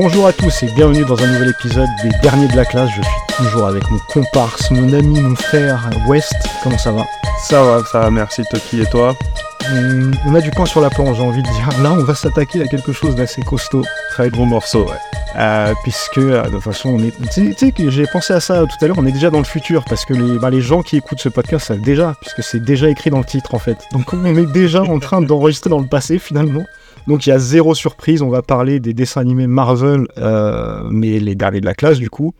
Bonjour à tous et bienvenue dans un nouvel épisode des Derniers de la classe. Je suis toujours avec mon comparse, mon ami, mon frère West. Comment ça va? Ça va, ça va, merci Toki et toi? On, on a du pain sur la planche, j'ai envie de dire. Là, on va s'attaquer à quelque chose d'assez costaud. Très gros morceau, ouais. Euh, puisque euh, de toute façon, on est. Tu sais- tu sais que j'ai pensé à ça tout à l'heure, on est déjà dans le futur parce que les, bah, les gens qui écoutent ce podcast savent déjà, puisque c'est déjà écrit dans le titre en fait. Donc on est déjà en train d'enregistrer dans le passé finalement. Donc il y a zéro surprise, on va parler des dessins animés Marvel, euh, mais les derniers de la classe du coup,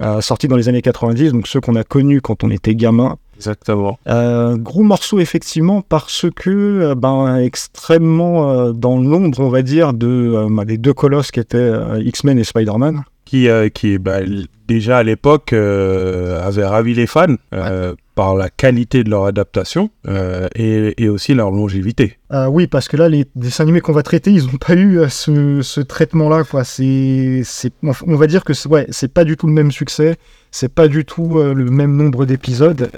euh, sortis dans les années 90, donc ceux qu'on a connus quand on était gamin. Exactement. Euh, gros morceau effectivement parce que ben extrêmement dans l'ombre on va dire de bah, des deux colosses qui étaient X-Men et Spider-Man. Qui, euh, qui bah, déjà à l'époque euh, avait ravi les fans euh, par la qualité de leur adaptation euh, et, et aussi leur longévité. Euh, oui parce que là les dessins animés qu'on va traiter ils n'ont pas eu ce, ce traitement là quoi. C'est c'est on va dire que c'est- ouais c'est pas du tout le même succès, c'est pas du tout euh, le même nombre d'épisodes.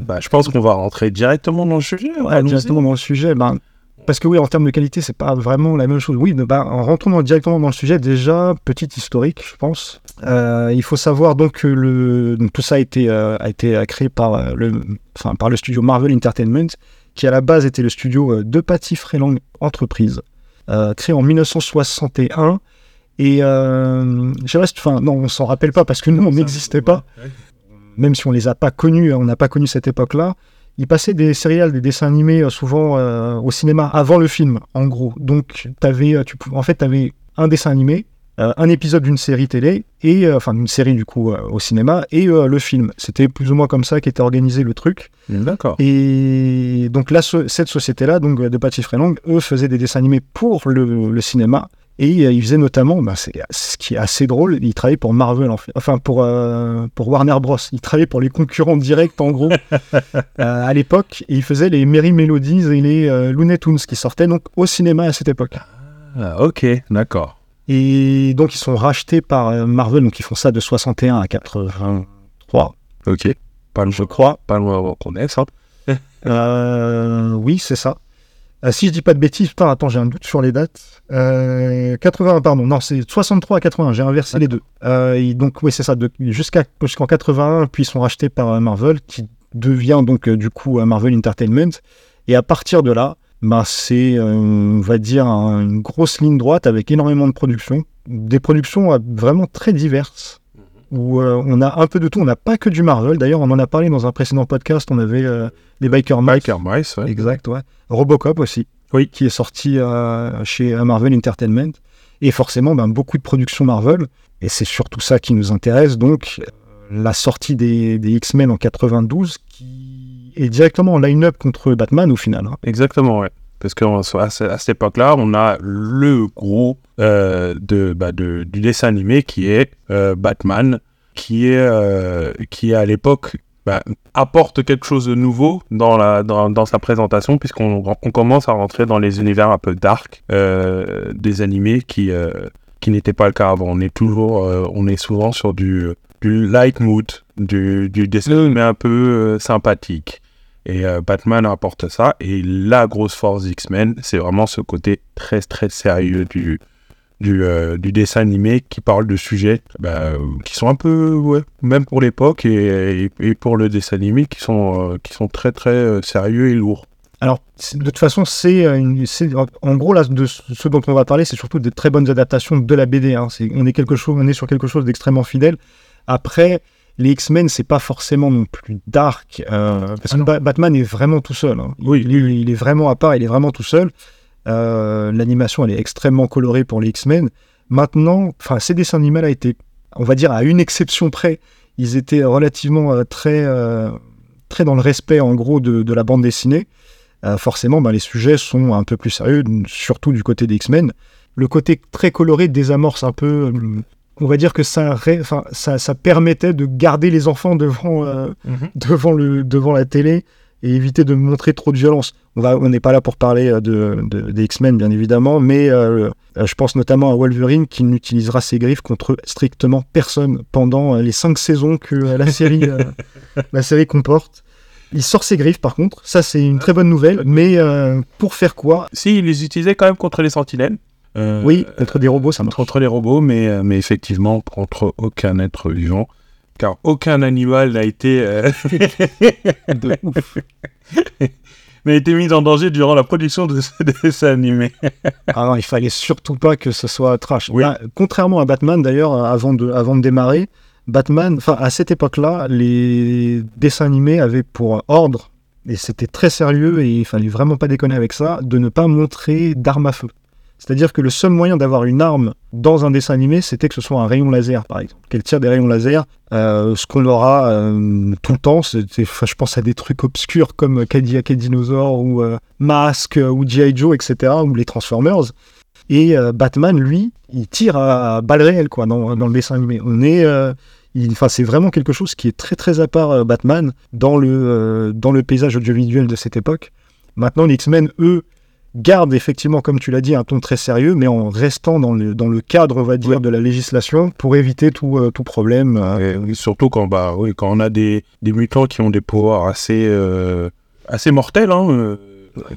Bah, je pense qu'on va rentrer directement dans le sujet. Ouais, directement dans le sujet, ben, parce que oui, en termes de qualité, c'est pas vraiment la même chose. Oui, ben, en rentrant dans- directement dans le sujet, déjà, petit historique, je pense. Euh, il faut savoir donc que le, donc, tout ça a été, euh, a été euh, créé par, le, enfin, par le studio Marvel Entertainment, qui à la base était le studio de Patty Freelang Entreprise, euh, créé en 1961. Et je reste, enfin, non, on s'en rappelle pas parce que nous, on n'existait pas même si on les a pas connus, on n'a pas connu cette époque-là, ils passaient des séries, des dessins animés euh, souvent euh, au cinéma avant le film, en gros. Donc, avais, euh, tu, en fait, tu avais un dessin animé, euh, un épisode d'une série télé, et enfin d'une série du coup au cinéma, et le film. C'était plus ou moins comme ça qu'était organisé le truc. D'accord. Et donc là, ce- cette société-là, donc de Patty Freelang, eux faisaient des dessins animés pour le, le cinéma. Et euh, ils faisaient notamment, bah, c'est ce qui est assez drôle, ils travaillaient pour Marvel, en fait. enfin pour, euh, pour Warner Bros. Ils travaillaient pour les concurrents directs, en gros, euh, à l'époque. Et ils faisaient les Merry Melodies et les euh, Looney Tunes qui sortaient donc au cinéma à cette époque. Ah, ok, d'accord. Et donc ils sont rachetés par Marvel, donc ils font ça de 61 à 83, Ok. Pas loin, je crois. pas loin qu'on ait ça. Oui, c'est ça. Euh, si je dis pas de bêtises, attends, j'ai un doute sur les dates. Euh, 80, pardon, non, c'est 63 à 80, j'ai inversé les deux. Euh, donc, oui, c'est ça, jusqu'en 81, puis ils sont rachetés par euh, Marvel, qui devient donc euh, du coup euh, Marvel Entertainment. Et à partir de là, bah, c'est, euh, on va dire, un- une grosse ligne droite avec énormément de productions. Des productions euh, vraiment très diverses où euh, on a un peu de tout. On n'a pas que du Marvel. D'ailleurs, on en a parlé dans un précédent podcast. On avait euh, les Biker Mice. Biker Mice, ouais. Exact, ouais. Robocop aussi. Oui. Qui est sorti euh, chez euh, Marvel Entertainment. Et forcément, ben, beaucoup de productions Marvel. Et c'est surtout ça qui nous intéresse. Donc, la sortie des, des X-Men en 92, qui est directement en line-up contre Batman au final. hein. Exactement, ouais. Parce qu'à à, ce- à cette époque-là, on a le gros euh, de, bah, de- du dessin animé qui est euh, Batman, qui est, euh, qui à l'époque bah, apporte quelque chose de nouveau dans, la, dans, dans sa présentation, puisqu'on on commence à rentrer dans les univers un peu dark euh, des animés qui, qui n'étaient pas le cas avant. On est toujours, on est souvent sur du, du light mood, du, du dessin animé un peu sympathique. Et euh, Batman apporte ça. Et la grosse force d'X-Men, c'est vraiment ce côté très très sérieux du, du, euh, dessin animé qui parle de sujets bah, qui sont un peu, même pour l'époque et, et, pour le dessin animé, qui sont, euh, qui sont très très sérieux et lourds. Alors, de toute façon, c'est en gros là de ce dont on va parler, c'est surtout des très bonnes adaptations de la BD. hein. On est on est sur quelque chose d'extrêmement fidèle. Après, les X-Men, c'est pas forcément non plus dark, euh, parce Ah que. Ba- Batman est vraiment tout seul. hein. Oui. Il, il- il est vraiment à part, il est vraiment tout seul. Euh, L'animation, elle est extrêmement colorée pour les X-Men. Maintenant, enfin, ces dessins animés a été, on va dire, à une exception près, ils étaient relativement euh, très, très dans le respect, en gros, de, de la bande dessinée. Forcément, ben, les sujets sont un peu plus sérieux, surtout du côté des X-Men. Le côté très coloré désamorce un peu. On va dire que ça, ré- enfin, ça, ça permettait de garder les enfants devant, euh, devant, le, devant la télé et éviter de montrer trop de violence. On n'est pas là pour parler euh, de, de- des X-Men, bien évidemment, mais euh, je pense notamment à Wolverine qui n'utilisera ses griffes contre strictement personne pendant les cinq saisons que la série, euh, la série comporte. Il sort ses griffes, par contre. Ça, c'est une très bonne nouvelle. Mais pour faire quoi? Si, ils les utilisaient quand même contre les sentinelles. Euh, Oui, entre des robots, ça marche. entre, entre les robots, mais, euh, mais effectivement contre aucun être vivant, car aucun animal n'a été, euh, De ouf. n'a été mis en danger durant la production de ce dessin animé. Ah non, il fallait surtout pas que ce soit trash. Oui. Là, contrairement à Batman, d'ailleurs, avant de, avant de démarrer, Batman, enfin, à cette époque-là, les dessins animés avaient pour ordre, et c'était très sérieux, et il fallait vraiment pas déconner avec ça, de ne pas montrer d'arme à feu. C'est-à-dire que le seul moyen d'avoir une arme dans un dessin animé, c'était que ce soit un rayon laser, par exemple. Qu'elle tire des rayons laser. Euh, ce qu'on aura euh, tout le temps, je pense à des trucs obscurs comme Cadillac et Dinosaur, ou euh, Mask, ou G.I. Joe, etc., ou les Transformers. Et euh, Batman, lui, il tire à balles réelles, quoi, dans, dans le dessin animé. On est... Enfin, c'est vraiment quelque chose qui est très très à part Batman dans le, dans le paysage audiovisuel de cette époque. Maintenant, les X-Men, eux, gardent effectivement, comme tu l'as dit, un ton très sérieux, mais en restant dans le, dans le cadre, on va dire, Ouais. de la législation pour éviter tout, euh, tout problème. euh. Et surtout quand, bah, oui, quand on a des, des mutants qui ont des pouvoirs assez, euh, assez mortels, hein,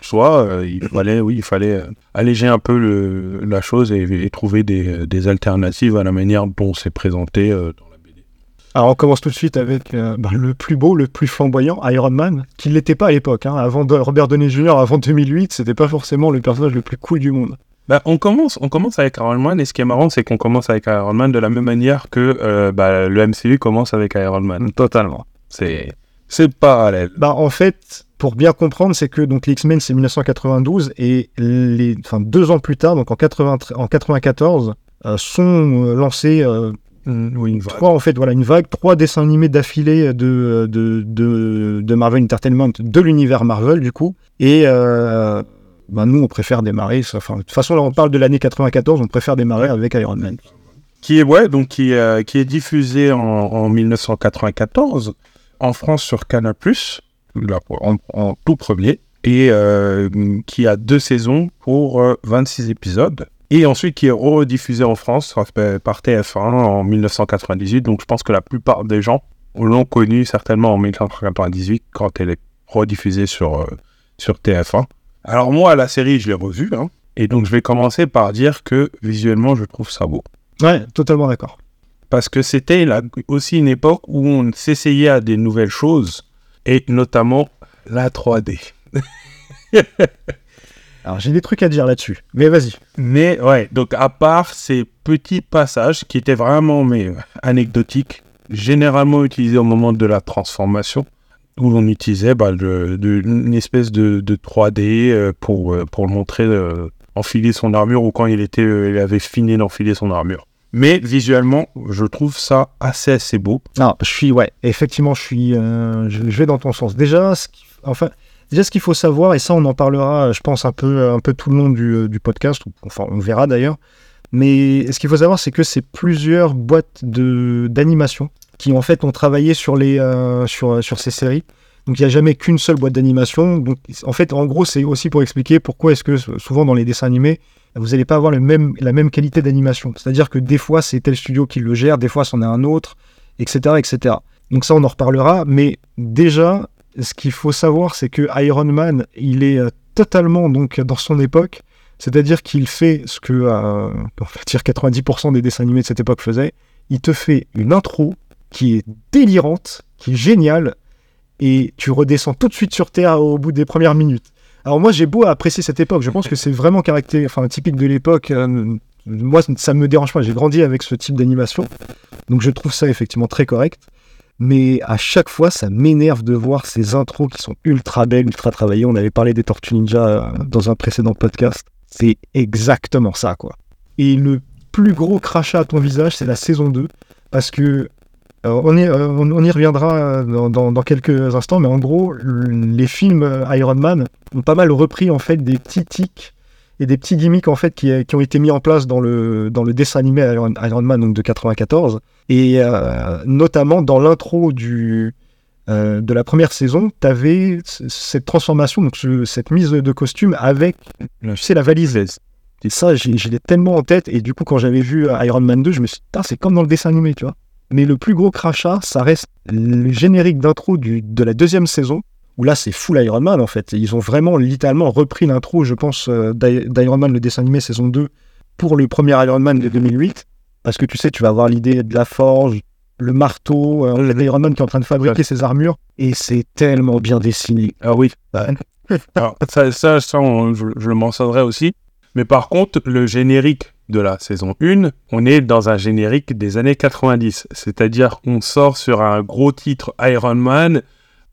soit euh, il fallait, oui, il fallait alléger un peu le- la chose et, et trouver des, des alternatives à la manière dont c'est présenté euh. Alors, on commence tout de suite avec euh, bah, le plus beau, le plus flamboyant, Iron Man, qui ne l'était pas à l'époque. hein. Avant de, Robert Downey Jr., avant 2008, c'était pas forcément le personnage le plus cool du monde. Bah, on, commence, on commence avec Iron Man et ce qui est marrant, c'est qu'on commence avec Iron Man de la même manière que euh, bah, le MCU commence avec Iron Man. Totalement. C'est, c'est parallèle. Bah, en fait, pour bien comprendre, c'est que donc les X-Men c'est 1992 et les, enfin deux ans plus tard, donc en, 80 en 94, euh, sont euh, lancés euh, Oui, une trois en fait voilà une vague, trois dessins animés d'affilée de de, de de Marvel Entertainment de l'univers Marvel du coup et euh, bah, nous on préfère démarrer, enfin de toute façon là on parle de l'année 94, on préfère démarrer avec Iron Man. qui est ouais donc qui, euh, qui est diffusé en, en 1994 en France sur Canal+, là, en, en tout premier, et euh, qui a deux saisons pour euh, 26 épisodes. Et ensuite qui est rediffusé en France par TF1 en 1998. Donc je pense que la plupart des gens l'ont connu certainement en 1998 quand elle est rediffusée sur, euh, sur TF1. Alors moi, la série, je l'ai revue. hein. et donc je vais commencer par dire que visuellement, je trouve ça beau Ouais, totalement d'accord. parce que c'était aussi une époque où on s'essayait à des nouvelles choses, et notamment la 3D. Alors j'ai des trucs à dire là-dessus, mais vas-y. Mais ouais, donc à part ces petits passages qui étaient vraiment mais, anecdotiques, généralement utilisés au moment de la transformation, où l'on utilisait bah, de- une espèce de, de 3D euh, pour, euh, pour le montrer euh, enfiler son armure ou quand il, était, euh, il avait fini d'enfiler son armure. Mais visuellement, je trouve ça assez assez beau. Non, je suis, ouais, effectivement, je suis, euh, je, je vais dans ton sens. Déjà, ce qui- enfin, déjà, ce qu'il faut savoir, et ça, on en parlera, je pense, un peu, tout le long du, euh, du podcast, ou- enfin, on verra d'ailleurs. Mais ce qu'il faut savoir, c'est que c'est plusieurs boîtes d'animation qui, en fait, ont travaillé sur les, euh, sur, sur ces séries. Donc, il n'y a jamais qu'une seule boîte d'animation. Donc, en fait, en gros, c'est aussi pour expliquer pourquoi est-ce que souvent dans les dessins animés, vous n'allez pas avoir le même, la même qualité d'animation. C'est-à-dire que des fois, c'est tel studio qui le gère, des fois, c'en est un autre, etc., etc. Donc ça, on en reparlera. Mais déjà, ce qu'il faut savoir, c'est que Iron Man, il est euh, totalement donc dans son époque. C'est-à-dire qu'il fait ce que, euh, on dire, 90% des dessins animés de cette époque faisaient. Il te fait une intro qui est délirante, qui est géniale, et tu redescends tout de suite sur Terre au bout des premières minutes. Alors moi, j'ai beau apprécier cette époque. Je pense que c'est vraiment enfin, typique de l'époque. euh, moi, ça me dérange pas. J'ai grandi avec ce type d'animation. Donc je trouve ça effectivement très correct. Mais à chaque fois, ça m'énerve de voir ces intros qui sont ultra belles, ultra travaillées. On avait parlé des Tortues Ninja euh, dans un précédent podcast. C'est exactement ça, quoi. Et le plus gros crachat à ton visage, c'est la saison 2. Parce que euh, on, y, euh, on- y reviendra dans, quelques instants, mais en gros, les films Iron Man ont pas mal repris en fait des petits tics et des petits gimmicks en fait qui, ont été mis en place dans le, dans le dessin animé Iron, Iron Man donc de 94 et euh, notamment dans l'intro du euh, de la première saison, tu avais cette transformation, donc ce- cette mise de costume avec, tu sais, la valise. Et ça, j'ai- tellement en tête. Et du coup, quand j'avais vu euh, Iron Man 2, je me suis dit, c'est comme dans le dessin animé, tu vois. Mais le plus gros crachat, ça reste le générique d'intro de la deuxième saison, où là, c'est full Iron Man, en fait. Ils ont vraiment, littéralement, repris l'intro, je pense, euh, d'I- d'Iron Man, le dessin animé saison 2, pour le premier Iron Man de 2008, parce que tu sais, tu vas avoir l'idée de la forge, le marteau, euh, l'Iron Man qui est en train de fabriquer ses armures, et c'est tellement bien dessiné. Ah oui. Alors, ça, ça, ça, on- je, je le mentionnerai aussi. Mais par contre, le générique de la saison 1, on est dans un générique des années 90. C'est-à-dire qu'on sort sur un gros titre Iron Man.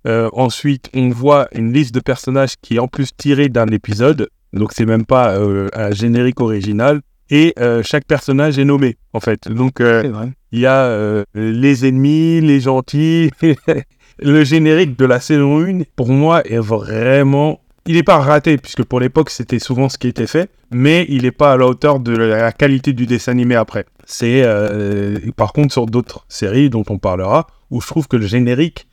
Euh, ensuite, on voit une liste de personnages qui est en plus tirée d'un épisode. Donc, c'est même pas euh, un générique original. Et euh, chaque personnage est nommé, en fait. Donc, euh, il y a euh, les ennemis, les gentils. le générique de la saison 1, pour moi, est vraiment. Il n'est pas raté, puisque pour l'époque, c'était souvent ce qui était fait, mais il n'est pas à la hauteur de la qualité du dessin animé après. C'est. par contre, sur d'autres séries dont on parlera, où je trouve que le générique.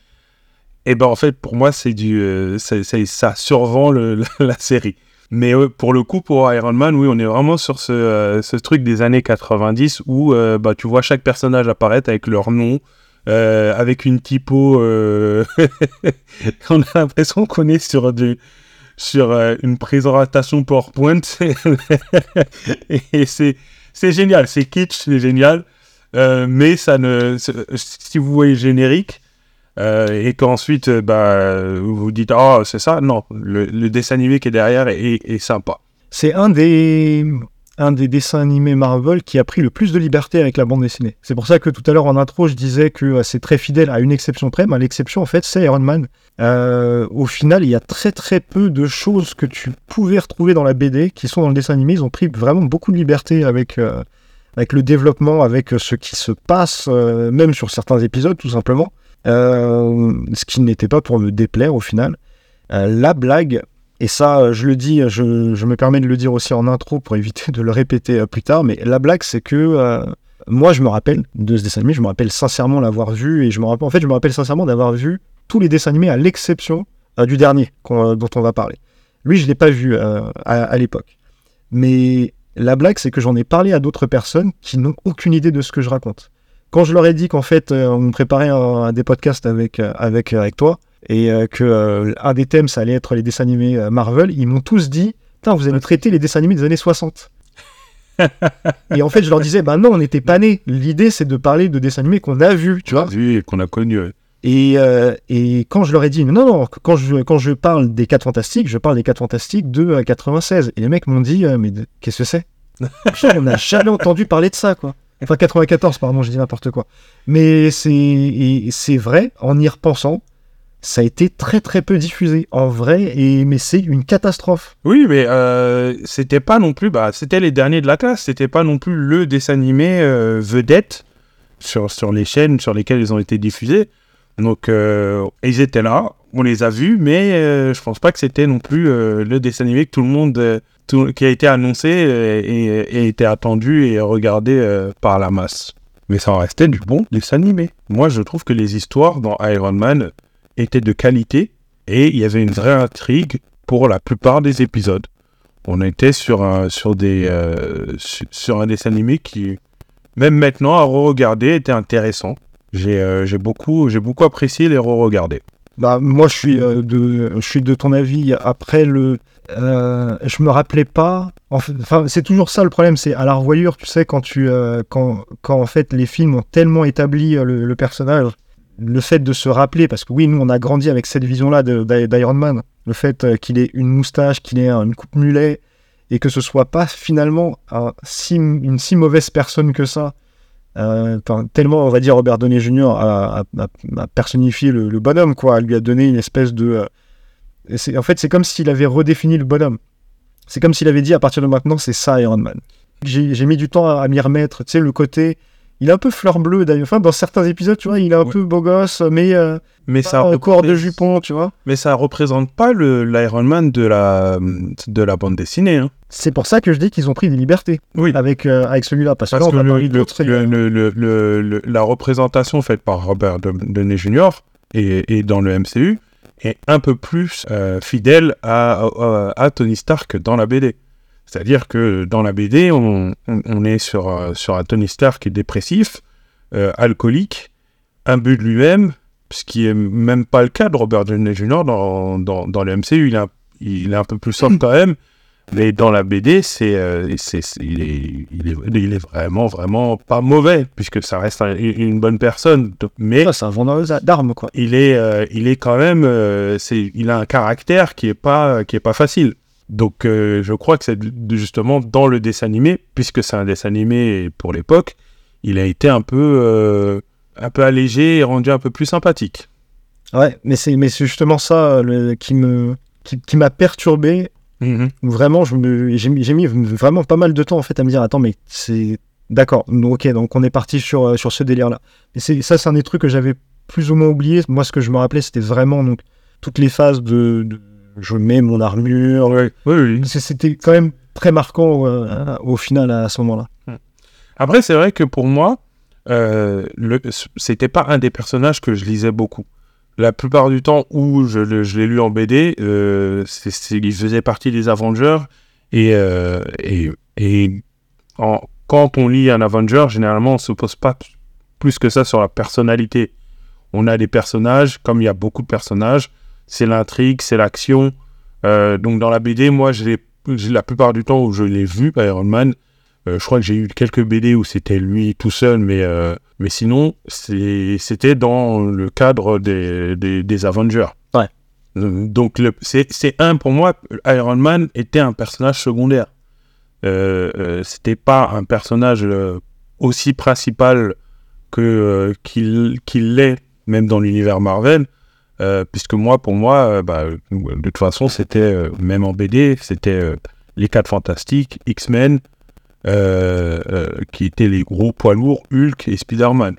Eh ben, en fait, pour moi, c'est du. ça survend le- la série. Mais euh, pour le coup, pour Iron Man, oui, on est vraiment sur ce, euh, truc des années 90 où euh, bah, tu vois chaque personnage apparaître avec leur nom, avec une typo. on a l'impression qu'on est sur, du, sur une présentation PowerPoint. Et c'est génial, c'est kitsch, c'est génial. Mais ça ne. Si vous voyez générique. Euh, et qu'ensuite, euh, bah, vous vous dites, ah, c'est ça, non, le, dessin animé qui est derrière est, sympa. C'est un des, un des dessins animés Marvel qui a pris le plus de liberté avec la bande dessinée. C'est pour ça que tout à l'heure en intro, je disais que euh, c'est très fidèle à une exception près. Mais l'exception, en fait, c'est Iron Man. Au final, il y a très très peu de choses que tu pouvais retrouver dans la BD qui sont dans le dessin animé. Ils ont pris vraiment beaucoup de liberté avec, avec le développement, avec ce qui se passe, même sur certains épisodes, tout simplement. Euh, ce qui n'était pas pour me déplaire au final. Euh, la blague, et ça, je le dis, je, me permets de le dire aussi en intro pour éviter de le répéter euh, plus tard, mais la blague, c'est que moi, je me rappelle de ce dessin animé, je me rappelle sincèrement l'avoir vu, et je me rappelle, en fait, je me rappelle sincèrement d'avoir vu tous les dessins animés à l'exception du dernier dont on va parler. Lui, je ne l'ai pas vu à l'époque. Mais la blague, c'est que j'en ai parlé à d'autres personnes qui n'ont aucune idée de ce que je raconte. Quand je leur ai dit qu'en fait, euh, on préparait un, des podcasts avec, euh, avec, avec toi, et euh, que euh, un des thèmes, ça allait être les dessins animés euh, Marvel, ils m'ont tous dit Putain, vous allez traiter les dessins animés des années 60. et en fait, je leur disais Bah non, on n'était pas nés. L'idée, c'est de parler de dessins animés qu'on a vus, tu vois. Et qu'on a connu. ouais. Et, euh, et quand je leur ai dit, non, non, quand je, quand je parle des 4 Fantastiques, je parle des 4 Fantastiques de euh, 96. Et les mecs m'ont dit, euh, mais qu'est-ce que c'est? On n'a jamais entendu parler de ça, quoi. Enfin, 94, pardon, j'ai dit n'importe quoi. Mais c'est vrai, en y repensant, ça a été très très peu diffusé, en vrai, et, mais c'est une catastrophe. Oui, mais euh, c'était pas non plus. Bah, c'était les derniers de la classe. C'était pas non plus le dessin animé euh, vedette sur, sur les chaînes sur lesquelles ils ont été diffusés. Donc, euh, ils étaient là, on les a vus, mais je pense pas que c'était non plus le dessin animé que tout le monde. Qui a été annoncé et, et attendu et regardé euh, par la masse. Mais ça en restait du bon dessin animé. Moi, je trouve que les histoires dans Iron Man étaient de qualité et il y avait une vraie intrigue pour la plupart des épisodes. On était sur un, sur des, euh, su- sur un dessin animé qui, même maintenant, à re-regarder, était intéressant. J'ai euh, beaucoup, beaucoup apprécié les re-regarder. Bah, moi, je suis, euh, de, je suis de ton avis. Après, le, euh, je me rappelais pas. Enfin, c'est toujours ça le problème, c'est à la revoyure, tu sais, quand, tu, euh, quand, quand en fait les films ont tellement établi euh, le, personnage, le fait de se rappeler, parce que oui, nous, on a grandi avec cette vision-là d'Iron Man, le fait qu'il ait une moustache, qu'il ait une coupe mulet, et que ce soit pas finalement une si mauvaise personne que ça. Tellement, on va dire, Robert Downey Jr. a, personnifié le, le bonhomme, quoi. Elle lui a donné une espèce de. Euh, et en fait, c'est comme s'il avait redéfini le bonhomme. C'est comme s'il avait dit à partir de maintenant, c'est ça Iron Man. J'ai mis du temps à, à m'y remettre. Tu sais, le côté. Il est un peu fleur bleue d'ailleurs. Enfin, dans certains épisodes, tu vois, il est un Ouais. peu beau gosse, mais euh, Mais pas ça, un corps de jupon, tu vois. Mais ça représente pas le l'Iron Man de la, de la bande dessinée. hein. C'est pour ça que je dis qu'ils ont pris des libertés Oui. avec, euh, avec celui-là. Parce, Parce que là, le- le- le- la représentation faite par Robert Downey Jr. et, et dans le MCU est un peu plus euh, fidèle à, à- Tony Stark dans la BD. C'est-à-dire que dans la BD, on, on- est sur, euh, sur un Tony Stark dépressif, euh, alcoolique, imbu de lui-même, ce qui est même pas le cas de Robert Downey Jr. dans, dans, dans le MCU. Il est un, il est un peu plus soft quand même, Mais dans la BD, c'est, euh, c'est, c'est- il, est, il, est, il est vraiment, vraiment pas mauvais, puisque ça reste un- une bonne personne. Mais c'est un vendeur d'armes, quoi. il est, euh, il est quand même, euh, c'est, il a un caractère qui est pas, qui est pas facile. Donc, je crois que c'est justement dans le dessin animé, puisque c'est un dessin animé pour l'époque, il a été un peu, un peu allégé et rendu un peu plus sympathique. Ouais, mais c'est, mais c'est justement ça le- qui me, qui, qui m'a perturbé. Vraiment, je me, j'ai, mis- vraiment pas mal de temps en fait à me dire, attends, mais c'est d'accord. Ok, donc on est parti sur, euh, sur ce délire-là. Mais c'est, ça, c'est un des trucs que j'avais plus ou moins oublié. Moi, ce que je me rappelais, c'était vraiment donc toutes les phases de, de- je mets mon armure. Oui, oui. C'était quand même très marquant euh, au final à ce moment-là. Après, c'est vrai que pour moi, euh, c'était pas un des personnages que je lisais beaucoup. La plupart du temps où je, l'ai lu en BD, euh, il faisait partie des Avengers. Et, euh, quand on lit un Avenger, généralement, on se pose pas plus que ça sur la personnalité. On a des personnages, comme il y a beaucoup de personnages, c'est l'intrigue, c'est l'action. Euh, donc dans la BD, moi, la plupart du temps où je l'ai vu, Iron Man, euh, je crois que j'ai eu quelques BD où c'était lui tout seul, mais, euh, mais sinon, c'était dans le cadre des, des, des Avengers. Ouais. Euh, Donc, c'est un, pour moi, Iron Man était un personnage secondaire. Euh, c'était pas un personnage aussi principal que qu'il qu'il l'est, même dans l'univers Marvel. Puisque moi, pour moi, bah, de toute façon, c'était, même en BD, c'était les 4 Fantastiques, X-Men, euh, euh, qui étaient les gros poids lourds, Hulk et Spider-Man.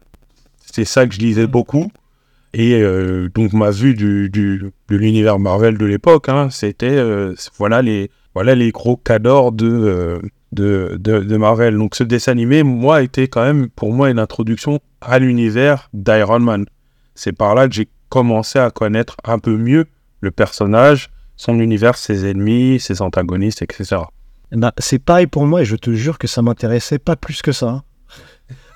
C'est ça que je lisais beaucoup. Et euh, donc ma vue du, du- de l'univers Marvel de l'époque, hein, c'était euh, voilà les voilà les gros cadors de, de, de de Marvel. Donc ce dessin animé, moi, était quand même pour moi une introduction à l'univers d'Iron Man. C'est par là que j'ai commencé à connaître un peu mieux le personnage, son univers, ses ennemis, ses antagonistes, etc. Ben, c'est pareil pour moi et je te jure que ça m'intéressait pas plus que ça. hein.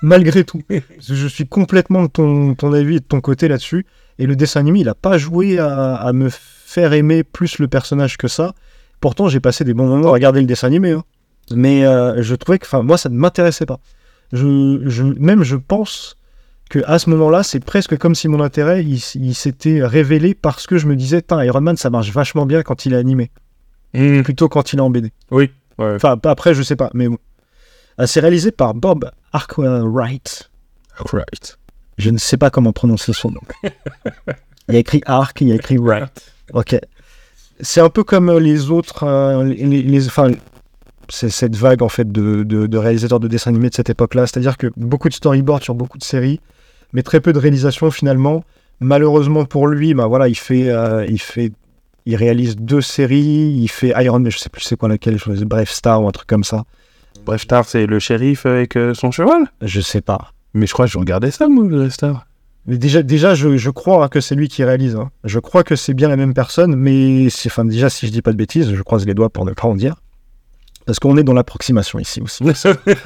Malgré tout. Je suis complètement de ton, ton avis et de ton côté là-dessus. Et le dessin animé, il a pas joué à, à me faire aimer plus le personnage que ça. Pourtant, j'ai passé des bons moments à regarder le dessin animé. hein. Mais euh, je trouvais que, moi, ça ne m'intéressait pas. Je, je, même, je pense que à ce moment-là, c'est presque comme si mon intérêt, il, s'était révélé parce que je me disais, Iron Man, ça marche vachement bien quand il est animé, plutôt quand il est en BD. Oui. Ouais. Enfin, pas- après, je sais pas, mais bon. Euh, C'est réalisé par Bob Arkwright. Right. Je ne sais pas comment prononcer son nom. il y a écrit Ark, il y a écrit Wright. Ok. C'est un peu comme euh, les autres. euh, les, les- les- enfin, c'est cette vague en fait de, de- de réalisateurs de dessins animés de cette époque-là. C'est-à-dire que beaucoup de storyboards sur beaucoup de séries, mais très peu de réalisation finalement. Malheureusement pour lui, bah voilà, il fait, euh, il fait, il réalise deux séries. Il fait Iron Man, je sais plus c'est quoi laquelle, je bref Star ou un truc comme ça. Bref, Star, c'est le shérif avec euh, son cheval? Je sais pas. Mais je crois que je regardais ça, moi, le Star. Mais déjà, déjà je, je crois que c'est lui qui réalise. hein. Je crois que c'est bien la même personne, mais c'est- enfin, déjà, si je dis pas de bêtises, je croise les doigts pour ne pas en dire. Parce qu'on est dans l'approximation ici aussi.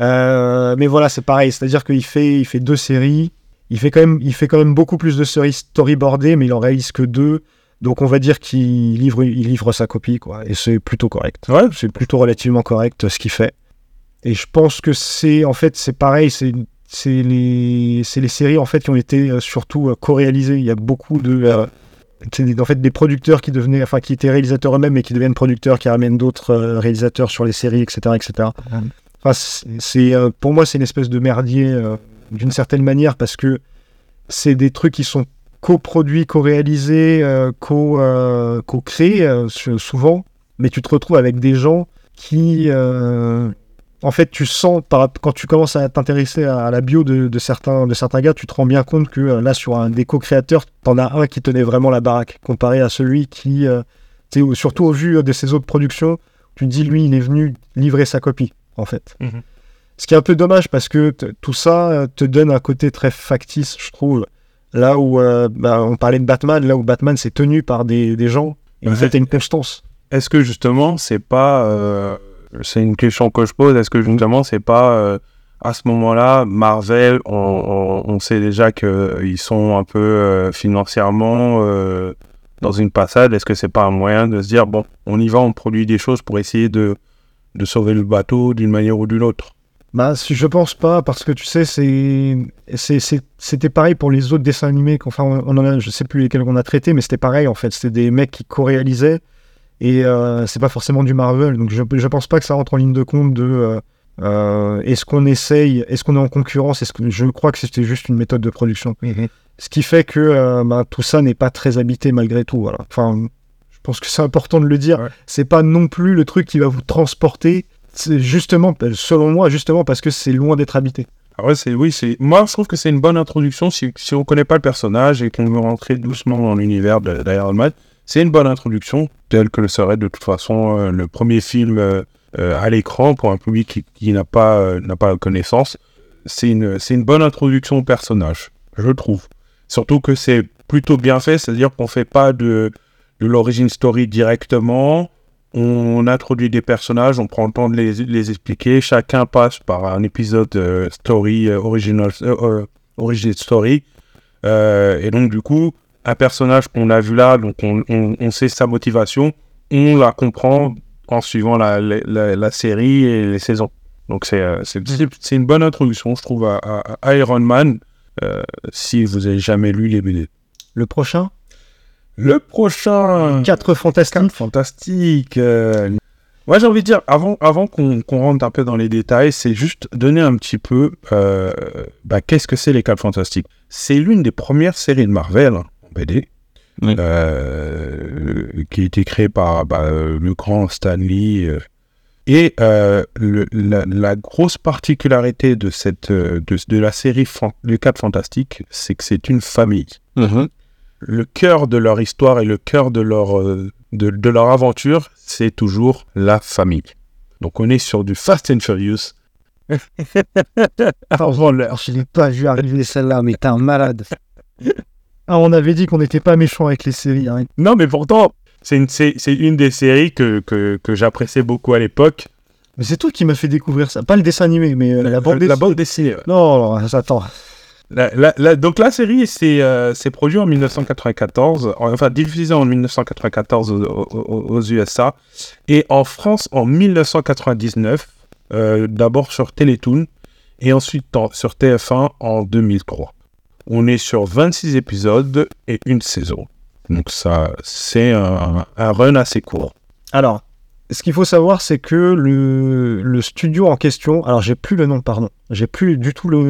Euh, mais voilà, c'est pareil. C'est-à-dire qu'il fait, il fait deux séries. Il fait, quand même, il fait quand même beaucoup plus de séries storyboardées, mais il en réalise que deux. Donc on va dire qu'il livre, il livre sa copie, quoi. Et c'est plutôt correct. Ouais. C'est plutôt relativement correct euh, ce qu'il fait. Et je pense que c'est, en fait, c'est pareil. C'est les, c'est les séries en fait qui ont été euh, surtout euh, co-réalisées. Il y a beaucoup de, euh, c'est des- en fait des producteurs qui devenaient, enfin qui étaient réalisateurs eux-mêmes et qui deviennent producteurs, qui ramènent d'autres euh, réalisateurs sur les séries, etc., etc. Enfin, c'est, euh, pour moi c'est une espèce de merdier d'une certaine manière parce que c'est des trucs qui sont coproduits, co-réalisés, euh, co, euh, co-créés euh, souvent, mais tu te retrouves avec des gens qui en fait, tu sens, quand tu commences à t'intéresser à, la bio de, certains, de certains gars, tu te rends bien compte que là, sur un des co-créateurs, t'en as un qui tenait vraiment la baraque, comparé à celui qui, surtout au vu de ses autres productions, tu te dis, lui, il est venu livrer sa copie, en fait. Mhm. Ce qui est un peu dommage parce que tout ça euh, te donne un côté très factice, je trouve. Là où euh, bah, on parlait de Batman, là où Batman c'est tenu par des, des gens, et Ouais. t'as une constance. Est-ce que justement, c'est pas. euh, c'est une question que je pose. Est-ce que justement, c'est pas. euh, à ce moment-là, Marvel, on, on- on sait déjà qu'ils sont un peu financièrement dans une passade, est-ce que c'est pas un moyen de se dire, bon, on y va, on produit des choses pour essayer de, de sauver le bateau d'une manière ou d'une autre? Bah, si- je pense pas, parce que tu sais, c'était pareil pour les autres dessins animés. qu'enfin, on en a, je sais plus lesquels on a traités, mais c'était pareil en fait. C'était des mecs qui co-réalisaient et euh, c'est pas forcément du Marvel. Donc je, je pense pas que ça rentre en ligne de compte de euh, euh, est-ce qu'on essaye, est-ce qu'on est en concurrence. Est-ce que je crois que c'était juste une méthode de production. Ce qui fait que euh, bah, tout ça n'est pas très habité malgré tout. Voilà. Enfin, je pense que c'est important de le dire. Ouais. C'est pas non plus le truc qui va vous transporter. Justement, selon moi, justement parce que c'est loin d'être habité. Ah c'est, oui, c'est, moi, je trouve que c'est une bonne introduction si, si on connaît pas le personnage et qu'on veut rentrer doucement dans l'univers d'Iron Man. C'est une bonne introduction, telle que le serait de toute façon euh, le premier film euh, euh, à l'écran pour un public qui, n'a pas, n'a pas connaissance. C'est une, une bonne introduction au personnage, je trouve. Surtout que c'est plutôt bien fait, c'est-à-dire qu'on fait pas de, de story directement. On introduit des personnages, on prend le temps de les, les expliquer. Chacun passe par un épisode euh, story, euh, original, euh, origin story. Et donc, du coup, un personnage qu'on a vu là, donc on, on- on sait sa motivation, on la comprend en suivant la, la- la- la série et les saisons. Donc, c'est euh, c'est- une bonne introduction, je trouve, à, Iron Man, si vous avez jamais lu les BD. Le prochain, Le prochain. 4 fantastiques. Fantastique. euh. Moi, j'ai envie de dire, avant, avant qu'on qu'on rentre un peu dans les détails, c'est juste donner un petit peu euh, bah, qu'est-ce que c'est les 4 Fantastiques? C'est l'une des premières séries de Marvel en BD. Oui. euh, qui a été créée par bah, euh, le grand Stan Lee. euh. Et euh, le- la, la grosse particularité de, cette, de, de la série fan- Les 4 Fantastiques, c'est que c'est une famille Mhm. Le cœur de leur histoire et le cœur de leur, euh, de, de leur aventure, c'est toujours la famille. Donc on est sur du Fast and Furious. Avant l'heure. Je l'ai pas vu arriver celle-là, mais t'es un malade. Ah, on avait dit qu'on n'était pas méchant avec les séries. hein. Non, mais pourtant, c'est une, c'est, c'est une des séries que, que, que j'appréciais beaucoup à l'époque. Mais c'est toi qui m'as fait découvrir ça. Pas le dessin animé, mais euh, la bande la dessinée. bande dessinée. ouais. Non, non, attends. La- la- la- donc la série, c'est, euh, c'est produit en 1994, en- enfin diffusé en 1994 aux, aux- aux USA, et en France en 1999, euh, d'abord sur Télétoon, et ensuite en- sur TF1 en 2003. On est sur 26 épisodes et une saison. Donc ça, c'est un, un run assez court. Alors, ce qu'il faut savoir, c'est que le, studio en question, alors j'ai plus le nom, pardon, j'ai plus du tout le,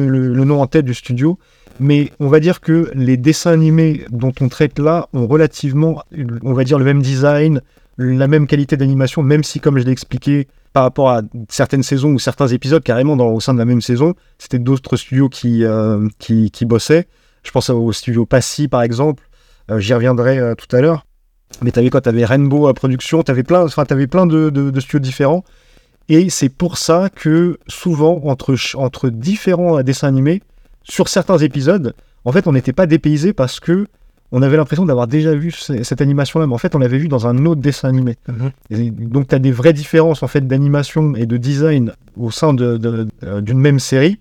nom en tête du studio, mais on va dire que les dessins animés dont on traite là ont relativement, on va dire, le même design, la même qualité d'animation, même si, comme je l'ai expliqué, par rapport à certaines saisons ou certains épisodes, carrément dans, au sein de la même saison, c'était d'autres studios qui, euh, qui bossaient. Je pense au studio Passy, par exemple. Euh, J'y reviendrai euh, tout à l'heure. Mais t'avais quoi T'avais Rainbow à production, t'avais plein, enfin, t'avais plein de, de- de studios différents. Et c'est pour ça que souvent, entre, différents euh, dessins animés, sur certains épisodes, en fait, on n'était pas dépaysé parce que on avait l'impression d'avoir déjà vu ce- cette animation-là, mais en fait, on l'avait vu dans un autre dessin animé. Et donc, tu as des vraies différences en fait d'animation et de design au sein de- de- euh, d'une même série,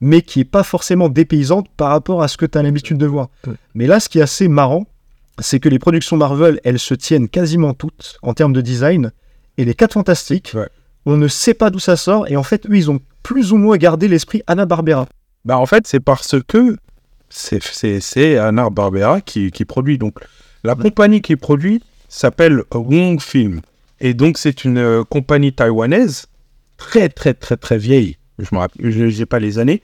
mais qui est pas forcément dépaysante par rapport à ce que tu as l'habitude de voir. Mais là, ce qui est assez marrant, c'est que les productions Marvel, elles se tiennent quasiment toutes en termes de design, et les 4 Fantastiques, Ouais. on ne sait pas d'où ça sort, et en fait, eux, ils ont plus ou moins gardé l'esprit Anna-Barbera. Bah en fait, c'est parce que c'est, c'est, c'est Anna Barbera qui, qui produit. Donc la compagnie qui produit s'appelle Wong Film. Et donc c'est une euh, compagnie taïwanaise très très très très vieille. Je me rappelle, je n'ai pas les années.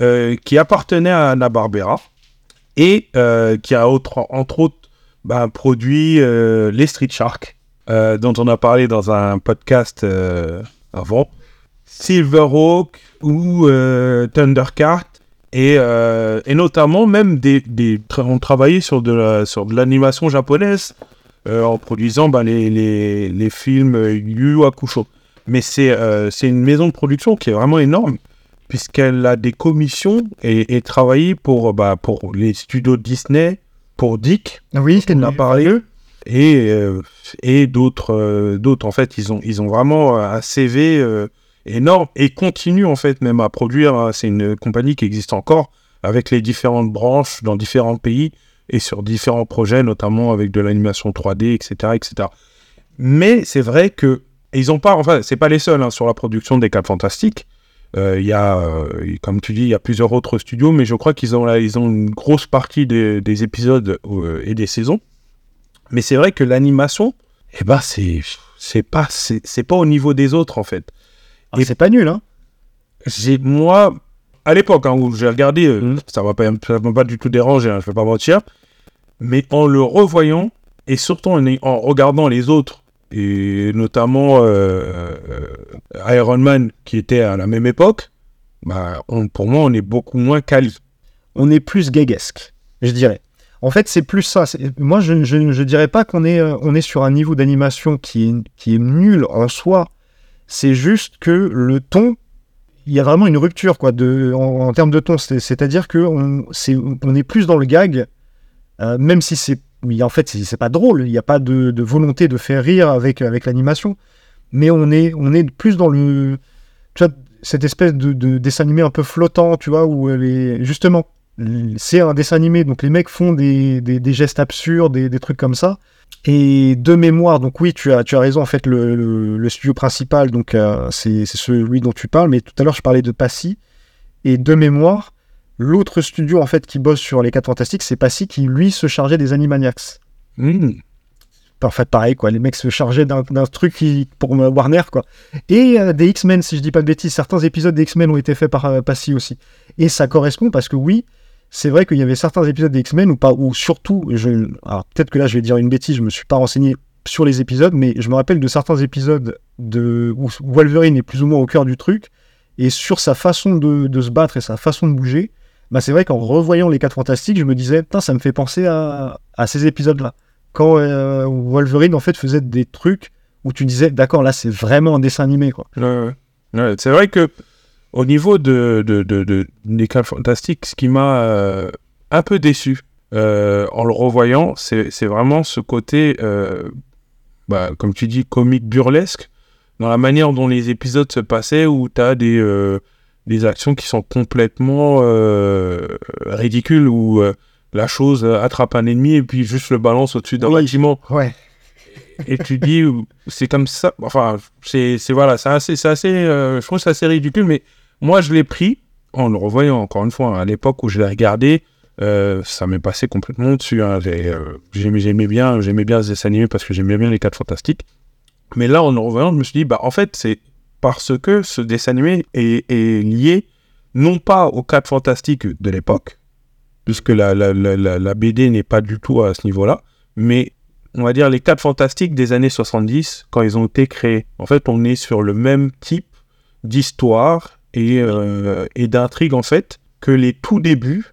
euh, qui appartenait à Anna Barbera et euh, qui a entre autres bah, produit euh, les Street Shark euh, dont on a parlé dans un podcast avant. Silverhawk ou Thundercat et, notamment même des, des on travaillait sur de sur de l'animation japonaise en produisant bah, les, les, films Yu Hakusho. Mais c'est une maison de production qui est vraiment énorme puisqu'elle a des commissions et, et travaillé pour, bah, pour les studios Disney, pour Dick, Oui, on a parlé et, euh, et d'autres euh, d'autres en fait ils ont ils ont vraiment un CV euh, énorme et continuent en fait même à produire hein. c'est une compagnie qui existe encore avec les différentes branches dans différents pays et sur différents projets, notamment avec de l'animation 3D, etc., etc. Mais c'est vrai que et ils ont pas, enfin, c'est pas les seuls hein, sur la production des 4 Fantastiques. Euh, Il y a, euh, comme tu dis, il y a plusieurs autres studios, mais je crois qu'ils ont, là, ils ont une grosse partie des, des épisodes euh, et des saisons. Mais c'est vrai que l'animation, eh ben, c'est, c'est pas, c'est, pas au niveau des autres en fait. Ah, c'est pas nul, hein J'ai moi, à l'époque hein, où j'ai regardé, Mhm. ça m'a pas, ça m'a pas du tout dérangé, hein, je vais pas mentir. Mais en le revoyant et surtout en, en regardant les autres et notamment euh, euh, Iron Man qui était à la même époque, bah, on- pour moi on est beaucoup moins quali. on est plus gaguesque, je dirais. En fait, c'est plus ça. Moi, je ne dirais pas qu'on est, euh, est sur un niveau d'animation qui est, qui est nul en soi. C'est juste que le ton, il y a vraiment une rupture quoi, en, termes de ton. C'est- C'est-à-dire qu'on c'est, on est plus dans le gag, même si c'est. Oui, En fait, c'est pas drôle. Il n'y a pas de, volonté de faire rire avec, avec l'animation. Mais on est, on est plus dans le. Tu vois, cette espèce de, de dessin animé un peu flottant, tu vois, où les, justement, c'est un dessin animé, donc les mecs font des, des- gestes absurdes, des, des trucs comme ça. Et de mémoire, donc oui, tu as, tu as raison, en fait, le, le- studio principal, donc euh, c'est celui dont tu parles, mais tout à l'heure, je parlais de Passy. Et de mémoire, l'autre studio, en fait, qui bosse sur les 4 Fantastiques, c'est Passy qui, lui, se chargeait des Animaniacs. Hmm. En fait, pareil, quoi. Les mecs se chargeaient d'un truc qui, pour Warner, quoi. Et euh, des X-Men, si je dis pas de bêtises. Certains épisodes des X-Men ont été faits par euh, Passy aussi. Et ça correspond parce que oui, c'est vrai qu'il y avait certains épisodes des X-Men ou pas, ou surtout, je, alors peut-être que là je vais dire une bêtise, je me suis pas renseigné sur les épisodes, mais je me rappelle de certains épisodes de où Wolverine est plus ou moins au cœur du truc, et sur sa façon de, de se battre et sa façon de bouger, bah c'est vrai qu'en revoyant les 4 Fantastiques, je me disais, putain, ça me fait penser à, à ces épisodes-là. Quand euh, Wolverine en fait faisait des trucs où tu disais, d'accord, là c'est vraiment un dessin animé, quoi. C'est vrai que au niveau de, de, de, de- des cas fantastiques, ce qui m'a euh, un peu déçu euh, en le revoyant, c'est vraiment ce côté, bah, comme tu dis, comique burlesque, dans la manière dont les épisodes se passaient, où tu as des, des actions qui sont complètement euh, ridicules, où euh, la chose attrape un ennemi et puis juste le balance au-dessus d'un bâtiment Ouais. et tu dis c'est comme ça enfin c'est voilà c'est assez assez euh, je trouve c'est assez ridicule mais moi je l'ai pris en le revoyant encore une fois à l'époque où je l'ai regardé ça m'est passé complètement dessus hein. J'ai, j'aimais bien j'aimais bien ce dessin animé parce que j'aimais bien les 4 fantastiques mais là en le revoyant je me suis dit bah en fait c'est parce que ce dessin animé est, lié non pas aux 4 fantastiques de l'époque puisque la, la, la, la, BD n'est pas du tout à ce niveau là mais on va dire les 4 fantastiques des années 70 quand ils ont été créés. En fait, on est sur le même type d'histoire et, euh, d'intrigue en fait que les tout débuts.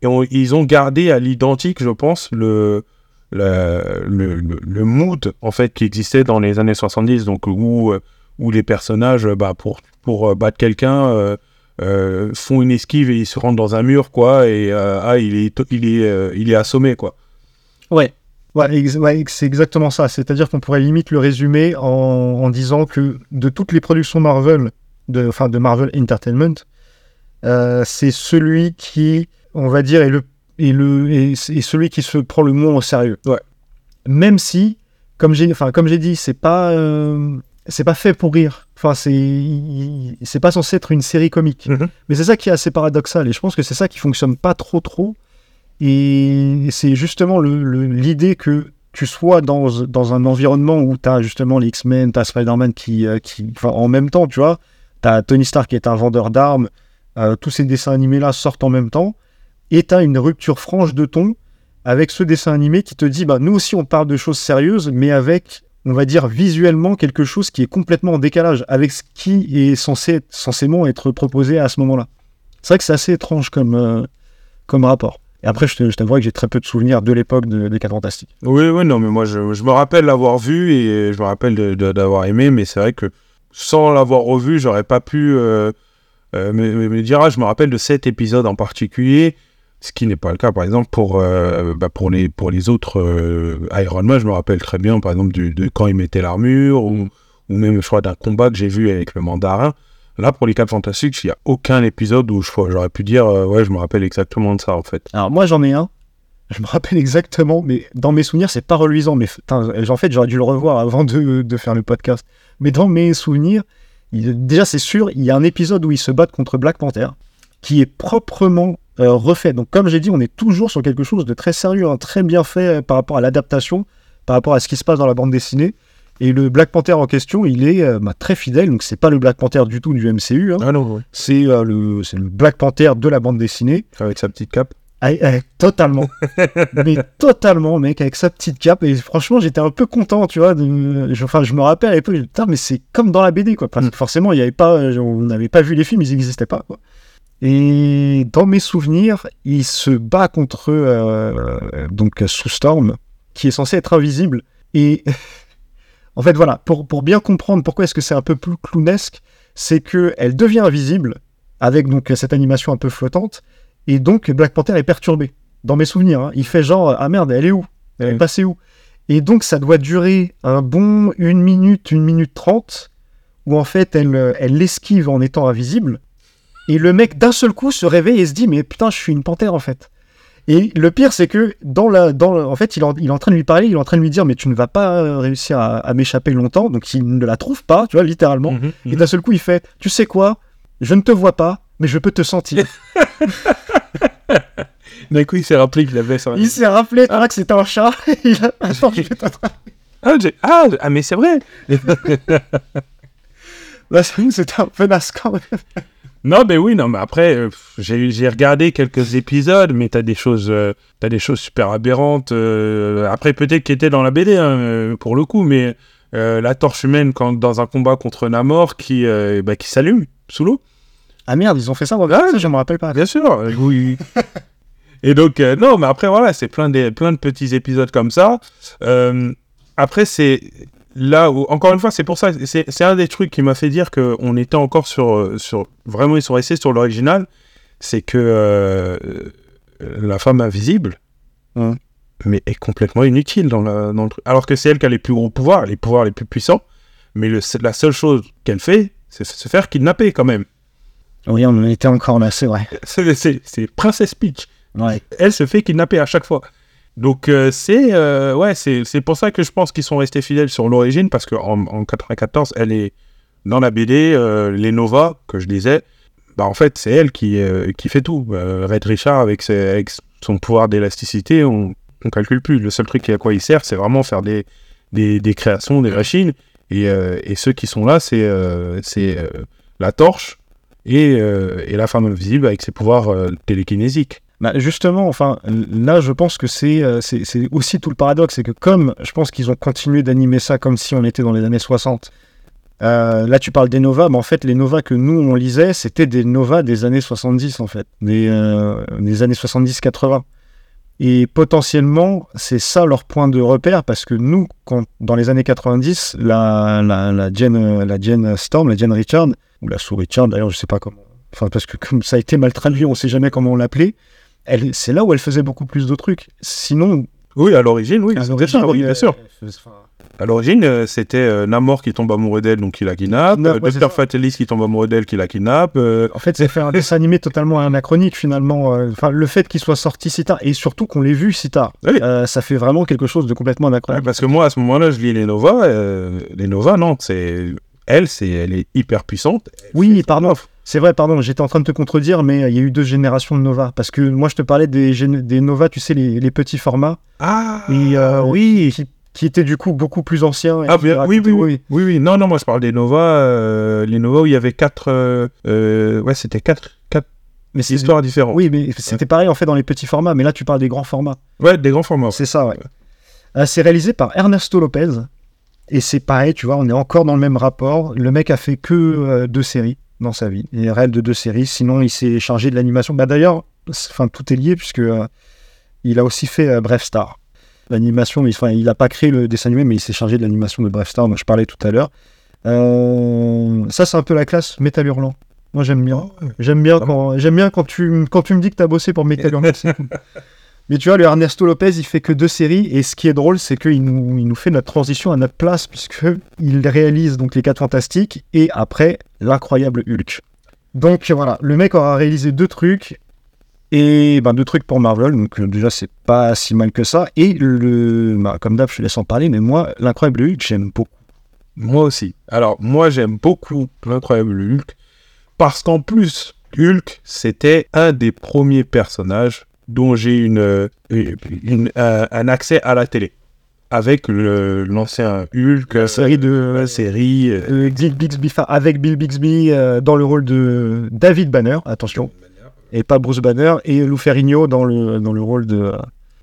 Et ils ont gardé à l'identique, je pense, le, le, le, le mood en fait qui existait dans les années 70, donc où, euh, où les personnages, euh, bah, pour, pour euh, battre quelqu'un, euh, font une esquive et ils se rentrent dans un mur, quoi, et euh, ah, il est, il est, euh, il est assommé, quoi. Ouais. Ouais, ex- ouais, c'est exactement ça. C'est-à-dire qu'on pourrait limite le résumer en, en disant que de toutes les productions Marvel, de, enfin de Marvel Entertainment, c'est celui qui, on va dire, est, le, est, le, est, est celui qui se prend le moins au sérieux. Ouais. Même si, comme j'ai enfin, comme j'ai dit, c'est pas, c'est pas fait pour rire. Enfin, c'est pas censé être une série comique. Mhm. Mais c'est ça qui est assez paradoxal. Et je pense que c'est ça qui fonctionne pas trop trop. Et c'est justement l'idée que tu sois dans, dans un environnement où tu as justement les X-Men, tu as Spider-Man qui, euh, qui enfin, en même temps, tu vois, tu as Tony Stark qui est un vendeur d'armes, euh, tous ces dessins animés-là sortent en même temps, et tu as une rupture franche de ton avec ce dessin animé qui te dit, bah, nous aussi on parle de choses sérieuses, mais avec, on va dire, visuellement quelque chose qui est complètement en décalage avec ce qui est censé, censément être proposé à ce moment-là. C'est vrai que c'est assez étrange comme, euh, comme rapport. Et après, je t'avouerai que j'ai très peu de souvenirs de l'époque de- des 4 Fantastiques. Oui, oui, non, mais moi, je, me rappelle l'avoir vu et je me rappelle d'avoir aimé, mais c'est vrai que sans l'avoir revu, j'aurais pas pu euh, euh, me, me- me dire, ah, je me rappelle de cet épisode en particulier, ce qui n'est pas le cas, par exemple, pour, euh, bah, pour, les, pour les autres euh, Iron Man, je me rappelle très bien, par exemple, de quand il mettait l'armure, ou, ou même, je crois, d'un combat que j'ai vu avec le mandarin. Là, pour les 4 Fantastiques, il n'y a aucun épisode où j'aurais pu dire, euh, ouais, je me rappelle exactement de ça, en fait. Alors, moi, j'en ai un. Je me rappelle exactement, mais dans mes souvenirs, c'est pas reluisant. Mais en fait, j'aurais dû le revoir avant de, de faire le podcast. Mais dans mes souvenirs, déjà, c'est sûr, il y a un épisode où ils se battent contre Black Panther qui est proprement euh, refait. Donc, comme j'ai dit, on est toujours sur quelque chose de très sérieux, hein, très bien fait euh, par rapport à l'adaptation, par rapport à ce qui se passe dans la bande dessinée. Et le Black Panther en question, il est euh, bah, très fidèle. Donc, c'est pas le Black Panther du tout du MCU. hein. Ah non. C'est euh, le, Black Panther de la bande dessinée. avec sa petite cape. Ah, ah, totalement. mais totalement, mec, avec sa petite cape. Et franchement, j'étais un peu content, tu vois. De... Enfin, je me rappelle à l'époque, je me dis, putain, mais c'est comme dans la BD, quoi. Parce que forcément, il y avait pas, on n'avait pas vu les films, ils n'existaient pas, quoi. Et dans mes souvenirs, il se bat contre euh, donc Sue Storm, qui est censé être invisible. Et en fait, voilà, pour, pour bien comprendre pourquoi est-ce que c'est un peu plus clownesque, c'est que elle devient invisible avec donc cette animation un peu flottante. Et donc, Black Panther est perturbé. Dans mes souvenirs, hein. il fait genre Ah merde, elle est où? Elle est passée où? Et donc, ça doit durer un bon une minute, une minute trente, où en fait, elle, euh, elle l'esquive en étant invisible. Et le mec, d'un seul coup, se réveille et se dit Mais putain, je suis une panthère en fait. Et le pire, c'est que dans la, dans en fait, il, en- il est en train de lui parler, il est en train de lui dire Mais tu ne vas pas euh, réussir à, à m'échapper longtemps. Donc, il ne la trouve pas, tu vois, littéralement. Mhm, Et mhm. d'un seul coup, il fait Tu sais quoi? Je ne te vois pas, mais je peux te sentir. D'un coup, il s'est rappelé qu'il avait ça. Il s'est rappelé ah, que c'était un chat. il a... Attends, je vais t'attraper. Ah, ah, ah, mais c'est vrai. Là, c'est- c'était un peu même. Non, mais oui, non, mais après, euh, j'ai regardé quelques épisodes, mais t'as des choses, euh, des choses super aberrantes. euh, après, peut-être qui étaient dans la BD, hein, euh, pour le coup, mais la torche humaine quand, dans un combat contre Namor qui, bah, qui s'allume sous l'eau. Ah merde, ils ont fait ça dans le Ah, ça, je me rappelle pas. Bien sûr, oui. Et donc, non, mais après, voilà, c'est plein de, plein de petits épisodes comme ça. Après, c'est là où, encore une fois, c'est pour ça, c'est un des trucs qui m'a fait dire qu'on était encore sur, euh, sur. Vraiment, ils sont restés sur l'original. C'est que euh, la femme invisible, Ouais. mais est complètement inutile dans, la, dans le truc. Alors que c'est elle qui a les plus gros pouvoirs, les pouvoirs les plus puissants. Mais le, la seule chose qu'elle fait, c'est se faire kidnapper quand même. Oui, on en était encore là, c'est vrai. C'est c'est- c'est Princess Peach Ouais. elle se fait kidnapper à chaque fois. Donc euh, c'est euh, ouais, c'est pour ça que je pense qu'ils sont restés fidèles sur l'origine parce qu'en en 94, elle est dans la BD, euh, les Nova que je lisais, bah en fait c'est elle qui qui fait tout. Red Richard avec, ses- avec son pouvoir d'élasticité, on on calcule plus. Le seul truc à quoi il sert, c'est vraiment faire des des, des créations, des machines. Et, et ceux qui sont là, c'est c'est la torche et, et la femme invisible avec ses pouvoirs télékinésiques. Bah, justement, enfin, là, je pense que c'est euh, c'est aussi tout le paradoxe, c'est que comme je pense qu'ils ont continué d'animer ça comme si on était dans les années 60. euh, là, tu parles des Nova, mais en fait, les Nova que nous on lisait, c'était des Nova des années 70 en fait, des, euh, années 70-80. Et potentiellement, c'est ça leur point de repère, parce que nous, dans les années 90, la, la, la, Jen Storm, la Jen Richard, ou la Sue Richard d'ailleurs, je sais pas comment, enfin parce que comme ça a été mal traduit, on sait jamais comment on l'appelait, elle, c'est là où elle faisait beaucoup plus de trucs. Sinon, Oui, à l'origine, oui. à bien l'origine, oui, bien sûr. À l'origine, c'était euh, Namor qui tombe amoureux d'elle, donc il la kidnappe. Euh, ouais. Fatalis qui tombe amoureux d'elle, qui la kidnappe. euh, En fait, c'est fait un dessin animé totalement anachronique finalement. Enfin, le fait qu'il soit sorti si tard et surtout qu'on l'ait vu si tard, Oui. euh, ça fait vraiment quelque chose de complètement ouais, anachronique. parce que moi, à ce moment-là, je lis les Nova. euh, les Nova, non, c'est. Elle, c'est, elle est hyper puissante. Oui, pardon. C'est vrai, pardon, j'étais en train de te contredire, mais euh, il y a eu deux générations de Nova. Parce que moi, je te parlais des, Nova, tu sais, les, les petits formats, Ah, Et, euh, oui. qui, qui étaient du coup beaucoup plus anciens. Ah, bien, oui, oui, oui, oui, oui. Non, non, moi, je parle des Nova. euh, les Nova où il y avait quatre. euh, ouais, c'était quatre, quatre Mais c'est histoires différentes. Oui, mais c'était pareil en fait dans les petits formats, mais là, tu parles des grands formats. Ouais, des grands formats. C'est ça, ouais. C'est réalisé par Ernesto Lopez. Et c'est pareil, tu vois, on est encore dans le même rapport. Le mec a fait que euh, deux séries dans sa vie. Il est réel de deux séries. Sinon, il s'est chargé de l'animation. Bah d'ailleurs, enfin, tout est lié puisque euh, il a aussi fait euh, Bref Star. L'animation, il, enfin, il a pas créé le dessin animé, mais il s'est chargé de l'animation de Bref Star dont je parlais tout à l'heure. Euh, ça, c'est un peu la classe Metal Hurlant. Moi, j'aime bien. J'aime bien quand, j'aime bien quand tu, quand tu me dis que tu as bossé pour Metal Hurlant. Mais tu vois, le Ernesto Lopez, il fait que deux séries, et ce qui est drôle, c'est qu'il nous, il nous fait notre transition à notre place, puisque il réalise donc les 4 Fantastiques, et après, l'incroyable Hulk. Donc voilà, le mec aura réalisé deux trucs, Et ben, deux trucs pour Marvel, donc euh, déjà c'est pas si mal que ça. Et le, bah, comme d'hab, je te laisse en parler, mais moi, l'incroyable Hulk, j'aime beaucoup. Moi aussi. Alors, moi, j'aime beaucoup l'incroyable Hulk parce qu'en plus, Hulk, c'était un des premiers personnages dont j'ai une, euh, une- un, un accès à la télé. Avec le- l'ancien Hulk, La série de- la série. euh, Euh, Bill Bixby, avec Bill Bixby euh, dans le rôle de David Banner, attention, et pas Bruce Banner, et Lou Ferrigno dans le, dans le rôle de,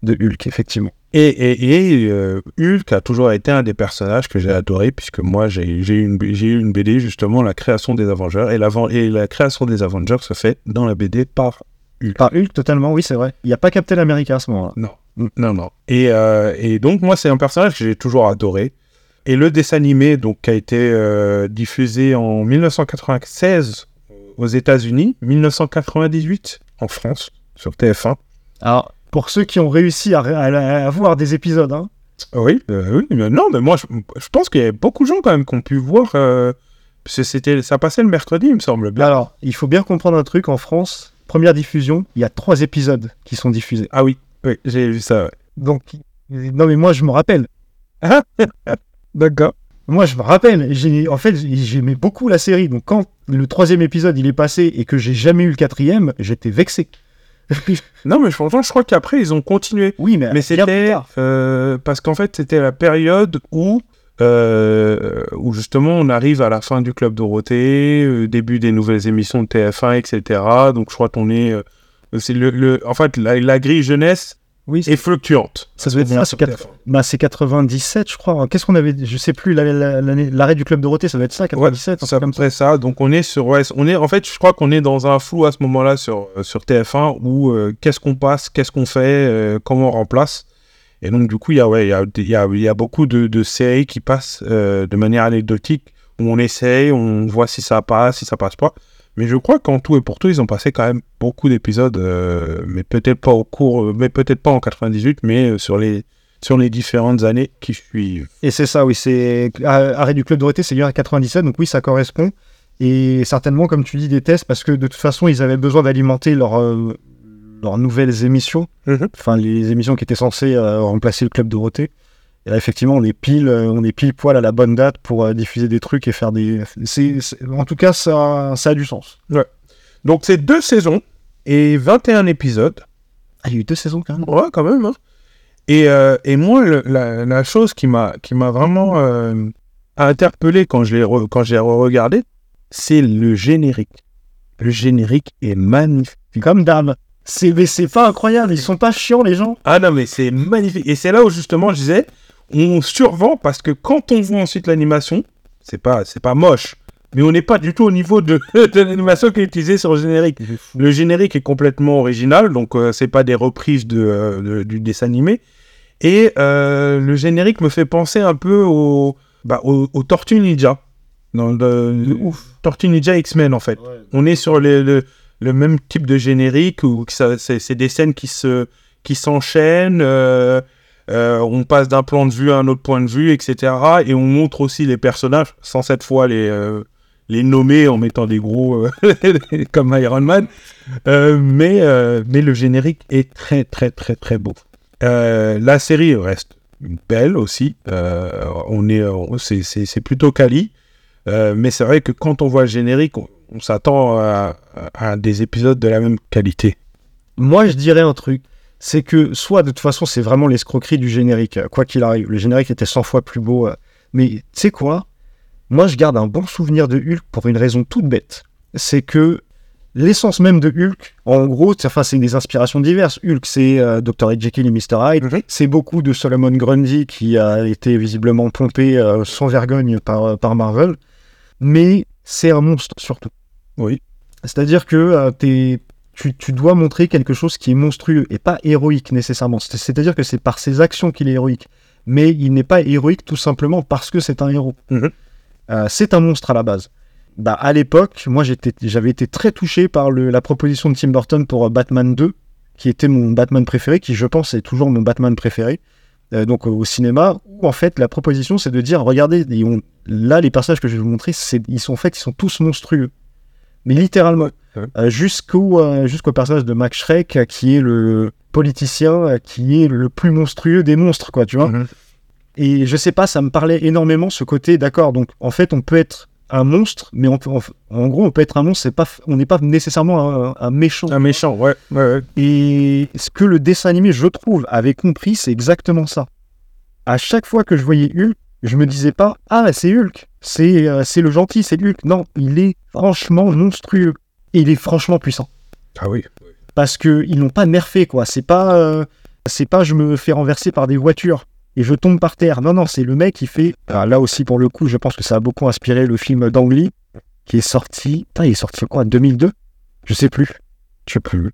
de Hulk, effectivement. Et, et, et, euh, Hulk a toujours été un des personnages que j'ai adoré, puisque moi, j'ai j'ai eu une, B- j'ai eu une BD, justement, la création des Avengers. Et, et la création des Avengers se fait dans la BD par Par Hulk, totalement, oui, c'est vrai. Il n'y a pas Captain America à ce moment-là. Non, non, non. Et, euh, et donc, moi, c'est un personnage que j'ai toujours adoré. Et le dessin animé, donc, qui a été euh, diffusé en 1996 aux États-Unis, 1998 en France, sur TF1. Alors, pour ceux qui ont réussi à, à- à voir des épisodes, hein, Oui, euh, oui, mais non, mais moi, je, je pense qu'il y a beaucoup de gens quand même qui ont pu voir. euh, parce que c'était, ça passait le mercredi, il me semble bien. alors, il faut bien comprendre un truc, en France, première diffusion, il y a trois épisodes qui sont diffusés. Ah oui, oui, j'ai vu ça. ouais. Donc, non mais moi je me rappelle, D'accord. Moi, je me rappelle, j'ai, en fait, j'ai- j'aimais beaucoup la série. Donc, quand le troisième épisode il est passé et que j'ai jamais eu le quatrième, j'étais vexé. Non, mais franchement, je crois qu'après, ils ont continué. oui, mais, Mais c'était euh, parce qu'en fait c'était la période où euh, où justement on arrive à la fin du club Dorothée, euh, début des nouvelles émissions de TF1, etc. Donc je crois qu'on est euh, c'est le, le- en fait la, la grille jeunesse Oui, est fluctuante. ça doit être ça, c'est, quatre- bah, c'est 97, je crois. Qu'est-ce qu'on avait Je sais plus, la- la- l'année- l'arrêt du club Dorothée, ça doit être ça, 97. C'est à peu près ça. Donc on est sur ouais, on est en fait je crois qu'on est dans un flou à ce moment-là sur euh, sur TF1 où euh, qu'est-ce qu'on passe, qu'est-ce qu'on fait, euh, comment on remplace. Et donc du coup il y a ouais y a, beaucoup de, séries qui passent euh, de manière anecdotique où on essaye, on voit si ça passe, si ça passe pas. Mais je crois qu'en tout et pour tout ils ont passé quand même beaucoup d'épisodes, euh, mais peut-être pas au cours, euh, mais peut-être pas en 98, mais sur les sur les différentes années qui suivent. Et c'est ça, oui, c'est arrêt du club Dorothée, c'est à 97, donc oui, ça correspond. Et certainement, comme tu dis, des tests, parce que de toute façon, ils avaient besoin d'alimenter leur, leurs nouvelles émissions, Mhm. enfin les émissions qui étaient censées euh, remplacer le club Dorothée. Et là, effectivement, on est pile, euh, on est pile poil à la bonne date pour euh, diffuser des trucs et faire des. En tout cas, ça, ça a du sens. Donc c'est deux saisons et 21 épisodes. Ah, il y a eu deux saisons quand même. Ouais, quand même. hein. Et, euh, et moi, le- la, la chose qui m'a qui m'a vraiment euh, interpellé quand je l'ai re- quand j'ai regardé, c'est le générique. Le générique est magnifique. Comme d'hab. C'est, mais c'est pas incroyable, ils sont pas chiants les gens. Ah non, mais c'est magnifique. Et c'est là où justement je disais, on survend parce que quand on voit ensuite l'animation, c'est pas c'est pas moche, mais on n'est pas du tout au niveau de, de l'animation qui est utilisée sur le générique. Le générique est complètement original, donc euh, c'est pas des reprises de, euh, de- du dessin animé. Et euh, le générique me fait penser un peu au, bah, au, au Tortue Ninja. Dans le, ouf. Tortue Ninja X-Men en fait. On est sur le, le même type de générique où c'est des scènes qui se qui s'enchaînent. euh, euh, on passe d'un plan de vue à un autre point de vue, etc. Et on montre aussi les personnages, sans cette fois les, euh, les nommer en mettant des gros comme Iron Man. Mais, mais le générique est très, très, très, très beau. La série reste belle aussi. On est, c'est, plutôt quali. Mais c'est vrai que quand on voit le générique, on s'attend à, à des épisodes de la même qualité. Moi, je dirais un truc. C'est que soit de toute façon, c'est vraiment l'escroquerie du générique, quoi qu'il arrive. Le générique était 100 fois plus beau. euh. Mais tu sais quoi? Moi, je garde un bon souvenir de Hulk pour une raison toute bête. C'est que l'essence même de Hulk, en gros, c'est- enfin, c'est des inspirations diverses. Hulk, c'est euh, Dr. Jekyll et Mr. Hyde. Mhm. C'est beaucoup de Solomon Grundy qui a été visiblement pompé euh, sans vergogne par, euh, par Marvel. Mais c'est un monstre surtout. Oui. C'est-à-dire que euh, t'es- tu, tu dois montrer quelque chose qui est monstrueux et pas héroïque nécessairement. C'est- C'est-à-dire que c'est par ses actions qu'il est héroïque. Mais il n'est pas héroïque tout simplement parce que c'est un héros. Mhm. Euh, c'est un monstre à la base. Bah, à l'époque, moi j'étais, j'avais été très touché par le- la proposition de Tim Burton pour euh, Batman 2, qui était mon Batman préféré, qui je pense est toujours mon Batman préféré. Euh, donc au cinéma, où en fait la proposition c'est de dire regardez, ils ont- là les personnages que je vais vous montrer, ils sont faits, ils sont tous monstrueux. Mais littéralement. Ouais. euh, jusqu'au euh, jusqu'au personnage de Max Schreck, qui est le politicien, qui est le plus monstrueux des monstres, quoi, tu vois. Mhm. Et je sais pas, ça me parlait énormément ce côté, d'accord, donc en fait, on peut être un monstre, mais on peut, en, en gros, on peut être un monstre, pas, on n'est pas nécessairement un, un méchant. Un méchant, ouais. ouais, ouais. Et ce que le dessin animé, je trouve, avait compris, c'est exactement ça. À chaque fois que je voyais Hulk, je me disais pas, ah, c'est Hulk, c'est euh, c'est le gentil, c'est Hulk. Non, il est franchement monstrueux. Et il est franchement puissant. Ah oui. Parce que ils l'ont pas nerfé, quoi. C'est pas, euh, c'est pas je me fais renverser par des voitures et je tombe par terre. Non, non, c'est le mec qui fait. Ah, là aussi, pour le coup, je pense que ça a beaucoup inspiré le film d'Ang Lee, qui est sorti. Putain, il est sorti quoi 2002 Je sais plus. Je sais plus.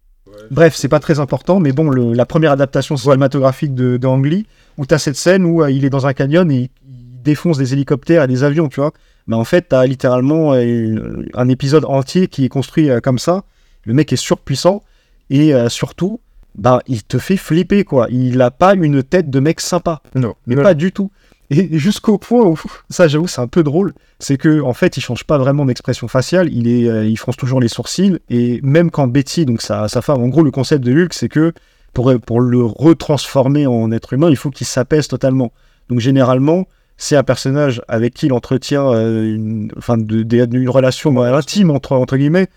Bref, c'est pas très important, mais bon, le- la première adaptation cinématographique de, de Ang Lee, où tu as cette scène où euh, il est dans un canyon et il défonce des hélicoptères et des avions, tu vois. Mais en fait, tu as littéralement euh, un épisode entier qui est construit euh, comme ça. Le mec est surpuissant et surtout, bah, il te fait flipper, quoi. Il a pas une tête de mec sympa, Non. mais Non. pas du tout. Et jusqu'au point où, ça j'avoue, c'est un peu drôle, c'est que en fait, il change pas vraiment d'expression faciale, il, est, euh, il fronce toujours les sourcils, et même quand Betty, donc sa, sa femme, en gros, le concept de Hulk, c'est que pour, pour le retransformer en être humain, il faut qu'il s'apaise totalement. Donc généralement, c'est un personnage avec qui il entretient euh, une, enfin, de- de- une relation euh, intime, entre, entre guillemets,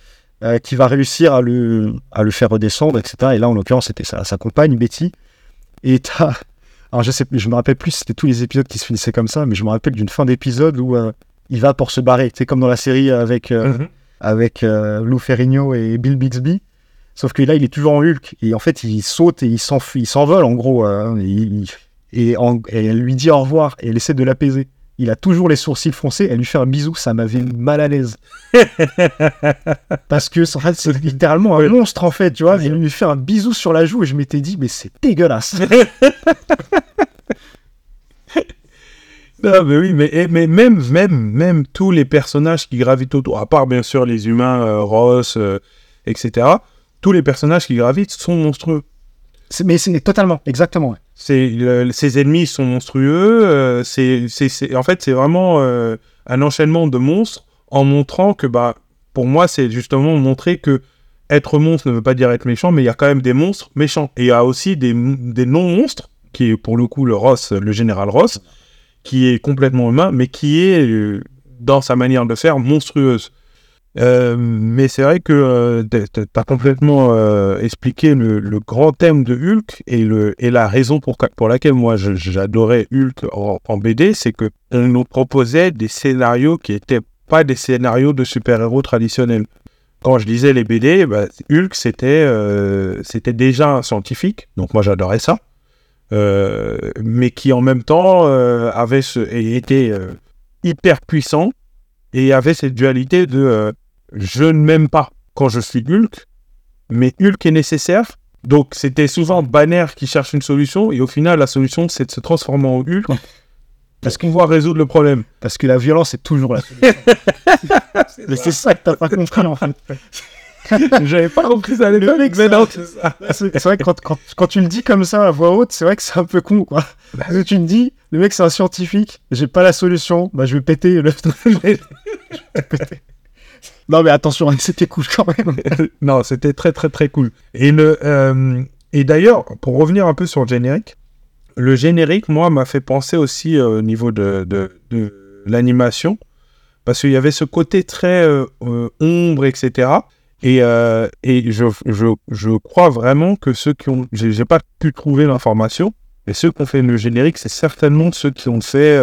euh, qui va réussir à le, à le faire redescendre, etc. Et là, en l'occurrence, c'était sa, sa compagne, Betty. Et t'as... Alors, je sais, je me rappelle plus c'était tous les épisodes qui se finissaient comme ça, mais je me rappelle d'une fin d'épisode où euh, il va pour se barrer. C'est comme dans la série avec, euh, Mhm. avec euh, Lou Ferrigno et Bill Bixby. Sauf que là, il est toujours en Hulk. Et en fait, il saute et il s'enfuit, il s'envole, en gros. euh, et, il- et, en- et elle lui dit au revoir et elle essaie de l'apaiser. Il a toujours les sourcils froncés. Elle lui fait un bisou. Ça m'avait mal à l'aise. Parce que en fait, c'est littéralement un monstre, en fait. Tu vois, elle lui fait un bisou sur la joue et je m'étais dit, mais c'est dégueulasse. Non, mais oui, mais, et- mais même, même, même tous les personnages qui gravitent autour, à part bien sûr les humains, euh, Ross, euh, etc., tous les personnages qui gravitent sont monstrueux. Mais c'est totalement, exactement. ouais. Ses ennemis sont monstrueux. euh, en fait, c'est vraiment euh, un enchaînement de monstres en montrant que, bah, pour moi, c'est justement montrer que être monstre ne veut pas dire être méchant, mais il y a quand même des monstres méchants. Et il y a aussi des, des non-monstres, qui est pour le coup le Ross, le général Ross, qui est complètement humain, mais qui est, euh, dans sa manière de faire, monstrueuse. Euh, mais c'est vrai que euh, t'as t'as complètement euh, expliqué le, grand thème de Hulk et, le, et la raison pour, laquelle moi j'adorais Hulk en, BD, c'est que on nous proposait des scénarios qui étaient pas des scénarios de super-héros traditionnels. Quand je lisais les BD, bah, Hulk c'était euh, c'était déjà un scientifique, donc moi j'adorais ça, mais qui en même temps avait ce, était hyper puissant et avait cette dualité de je ne m'aime pas quand je suis Hulk, mais Hulk est nécessaire. Donc c'était souvent Banner qui cherche une solution et au final la solution c'est de se transformer en Hulk parce qu'on va résoudre le problème. Parce que la violence est toujours la solution. mais c'est ça que t'as pas compris, en fait. J'avais pas compris ça à l'époque, mais non, c'est ça. C'est c'est vrai que quand, quand, quand tu le dis comme ça à voix haute, c'est vrai que c'est un peu con, quoi. Parce que tu me dis, le mec c'est un scientifique, j'ai pas la solution, bah je vais péter le... je vais péter. Non mais attention, c'était cool quand même. non, c'était très très très cool. Et euh, et d'ailleurs, pour revenir un peu sur le générique, le générique, moi, m'a fait penser aussi euh, au niveau de, de, l'animation, parce qu'il y avait ce côté très euh, ombre, etc. Et, et je, je, je crois vraiment que ceux qui ont, j'ai pas pu trouver l'information, mais ceux qui ont fait le générique, c'est certainement ceux qui ont fait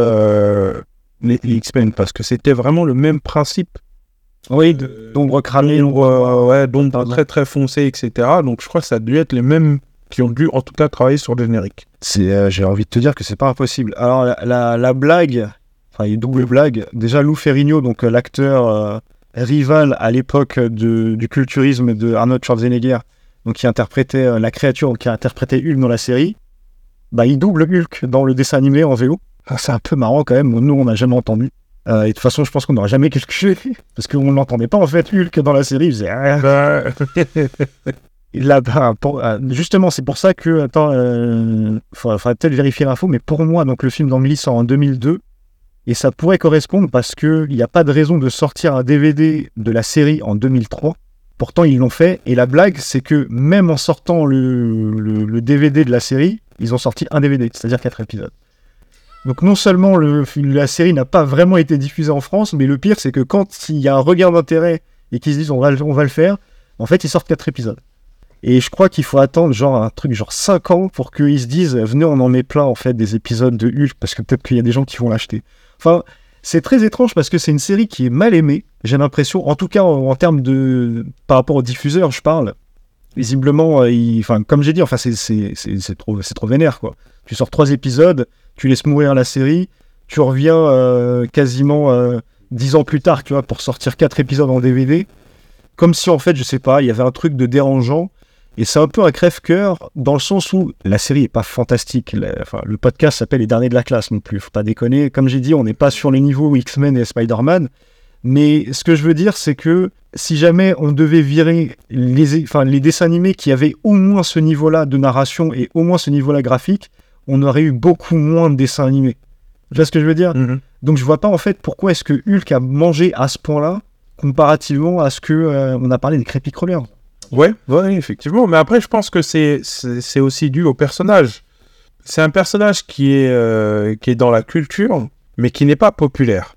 les X-Men, parce que c'était vraiment le même principe Oui, de- d'ombre cramée, d'ombre, euh, ouais, d'ombre très très foncée, etc. Donc je crois que ça a dû être les mêmes qui ont dû en tout cas travailler sur le générique. Euh, j'ai envie de te dire que c'est pas impossible. Alors la, la, la blague, enfin une double blague. Déjà Lou Ferrigno, donc euh, l'acteur euh, rival à l'époque du culturisme de Arnold Schwarzenegger, donc qui interprétait euh, la créature, donc qui a interprété Hulk dans la série, bah il double Hulk dans le dessin animé en VO. Ah, c'est un peu marrant quand même. Nous on n'a jamais entendu. Euh, et de toute façon, je pense qu'on n'aurait jamais calculé parce qu'on n'entendait pas en fait Hulk dans la série. Il faisait Là, bah, pour- euh, justement, c'est pour ça que, attends, euh, faudrait, faudrait peut-être vérifier l'info, mais pour moi, donc le film d'Angly sort en 2002, et ça pourrait correspondre parce que il n'y a pas de raison de sortir un DVD de la série en 2003 Pourtant, ils l'ont fait. Et la blague, c'est que même en sortant le, le- le DVD de la série, ils ont sorti un DVD, c'est-à-dire quatre épisodes. Donc non seulement le- la série n'a pas vraiment été diffusée en France, mais le pire, c'est que quand il y a un regard d'intérêt et qu'ils se disent on va, on va le faire, en fait, ils sortent quatre épisodes. Et je crois qu'il faut attendre genre un truc genre 5 ans pour qu'ils se disent venez on en met plein en fait des épisodes de Hulk parce que peut-être qu'il y a des gens qui vont l'acheter. Enfin, c'est très étrange parce que c'est une série qui est mal aimée, j'ai l'impression, en tout cas en, termes de par rapport aux diffuseurs, je parle. Visiblement, euh, enfin comme j'ai dit, enfin c'est trop trop vénère quoi. Tu sors trois épisodes, tu laisses mourir la série, tu reviens euh, quasiment euh, dix ans plus tard, tu vois, pour sortir quatre épisodes en DVD, comme si en fait, je sais pas, il y avait un truc de dérangeant. Et c'est un peu un crève-cœur dans le sens où la série est pas fantastique. Enfin, le podcast s'appelle Les Derniers de la classe non plus. Faut pas déconner. Comme j'ai dit, on n'est pas sur les niveaux X-Men et Spider-Man. Mais ce que je veux dire, c'est que si jamais on devait virer les, enfin, les dessins animés qui avaient au moins ce niveau-là de narration et au moins ce niveau-là graphique, on aurait eu beaucoup moins de dessins animés. Tu vois ce que je veux dire? Donc je vois pas en fait pourquoi est-ce que Hulk a mangé à ce point-là comparativement à ce que euh, on a parlé des Creepy Crawlers? Ouais, ouais, effectivement. Mais après, je pense que c'est aussi dû au personnage. C'est un personnage qui est, euh, qui est dans la culture, mais qui n'est pas populaire.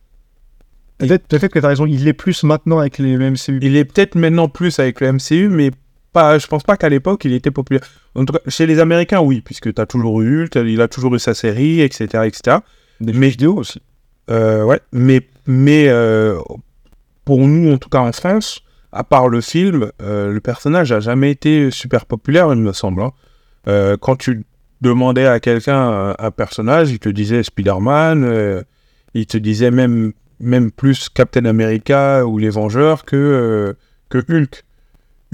Peut-être peut que tu as raison, il l'est plus maintenant avec les le MCU. Il est peut-être maintenant plus avec le MCU, mais pas, je pense pas qu'à l'époque, il était populaire. En tout cas, chez les Américains, oui, puisque tu as toujours eu Hulk, il a toujours eu sa série, etc. etc. Des mais- vidéos aussi. Euh, ouais, mais, mais euh, pour nous, en tout cas en France, à part le film, euh, le personnage a jamais été super populaire, il me semble. hein. Quand tu demandais à quelqu'un un personnage, il te disait Spider-Man, il te disait même, même plus Captain America ou les Vengeurs que, que Hulk.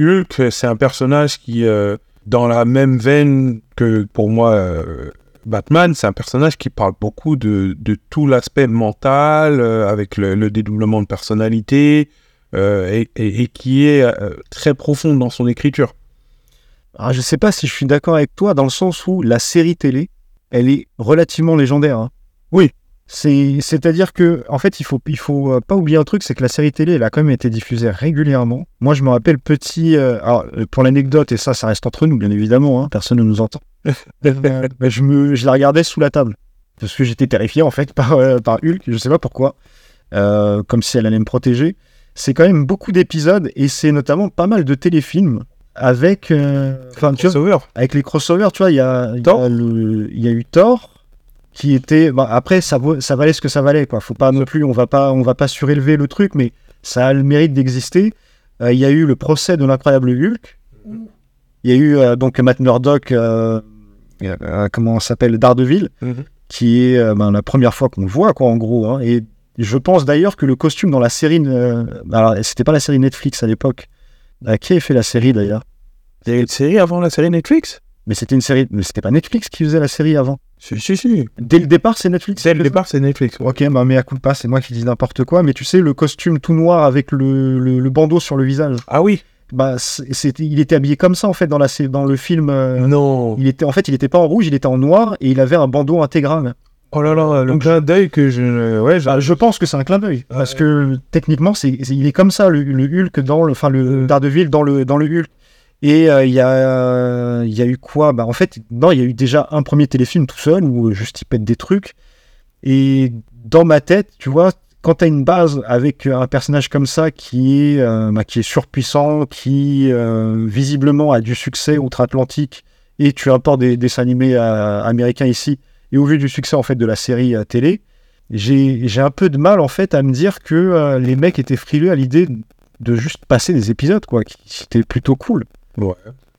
Hulk, c'est un personnage qui, euh, dans la même veine que pour moi euh, Batman, c'est un personnage qui parle beaucoup de, de tout l'aspect mental, euh, avec le, le dédoublement de personnalité, et, et- et qui est très profond dans son écriture. Alors, je sais pas si je suis d'accord avec toi dans le sens où la série télé, elle est relativement légendaire. hein. Oui. C'est, c'est-à-dire que, en fait, il faut, il faut euh, pas oublier un truc, c'est que la série télé, elle a quand même été diffusée régulièrement. Moi, je me rappelle petit, euh, alors, euh, pour l'anecdote, et ça, ça reste entre nous, bien évidemment, hein, personne ne nous entend. Mais je me, je la regardais sous la table. Parce que j'étais terrifié, en fait, par, euh, par Hulk, je sais pas pourquoi. Euh, comme si elle allait me protéger. C'est quand même beaucoup d'épisodes, et c'est notamment pas mal de téléfilms avec, enfin, tu vois, Crossover. avec les crossovers, tu vois, il y a, il y a Thor. le- il y a eu Thor qui était. bah, après, ça, vaut- ça valait ce que ça valait, quoi. Faut pas non plus, on va pas, on va pas surélever le truc, mais ça a le mérite d'exister. Euh, Il y a eu le procès de l'incroyable Hulk. Il y a eu euh, donc Matt Murdock, euh, euh, comment s'appelle, Daredevil, Mhm. qui est ben, la première fois qu'on le voit, quoi, en gros. hein. Et je pense d'ailleurs que le costume dans la série, alors c'était pas la série Netflix à l'époque. Qui a fait la série d'ailleurs? Il y une série avant la série Netflix? Mais c'était une série, mais c'était pas Netflix qui faisait la série avant. Si, si, si. Dès le départ, c'est Netflix. Dès le départ, c'est Netflix. Ok, bah mais à coup de pas, c'est moi qui dis n'importe quoi. Mais tu sais, le costume tout noir avec le, le, le bandeau sur le visage, Ah oui bah c'était, il était habillé comme ça en fait dans la dans le film. euh, Non il était en fait, il était pas en rouge, il était en noir et il avait un bandeau intégral. Oh là là, le Donc, clin d'œil que je... Ouais, Bah, je pense que c'est un clin d'œil parce que techniquement, c'est, c'est- il est comme ça le, le Hulk dans le, enfin le Euh. Daredevil dans le dans le Hulk. Et euh, il y a euh, il y a eu quoi? Bah en fait, non, il y a eu déjà un premier téléfilm tout seul où euh, juste il pète des trucs. Et dans ma tête, tu vois, quand tu as une base avec un personnage comme ça qui est, euh, bah, qui est surpuissant, qui euh, visiblement a du succès outre-Atlantique, et tu importes des dessins animés euh, américains ici, et au vu du succès en fait de la série euh, télé, j'ai un peu de mal en fait à me dire que euh, les mecs étaient frileux à l'idée de juste passer des épisodes, quoi, qui c'était plutôt cool. Ouais.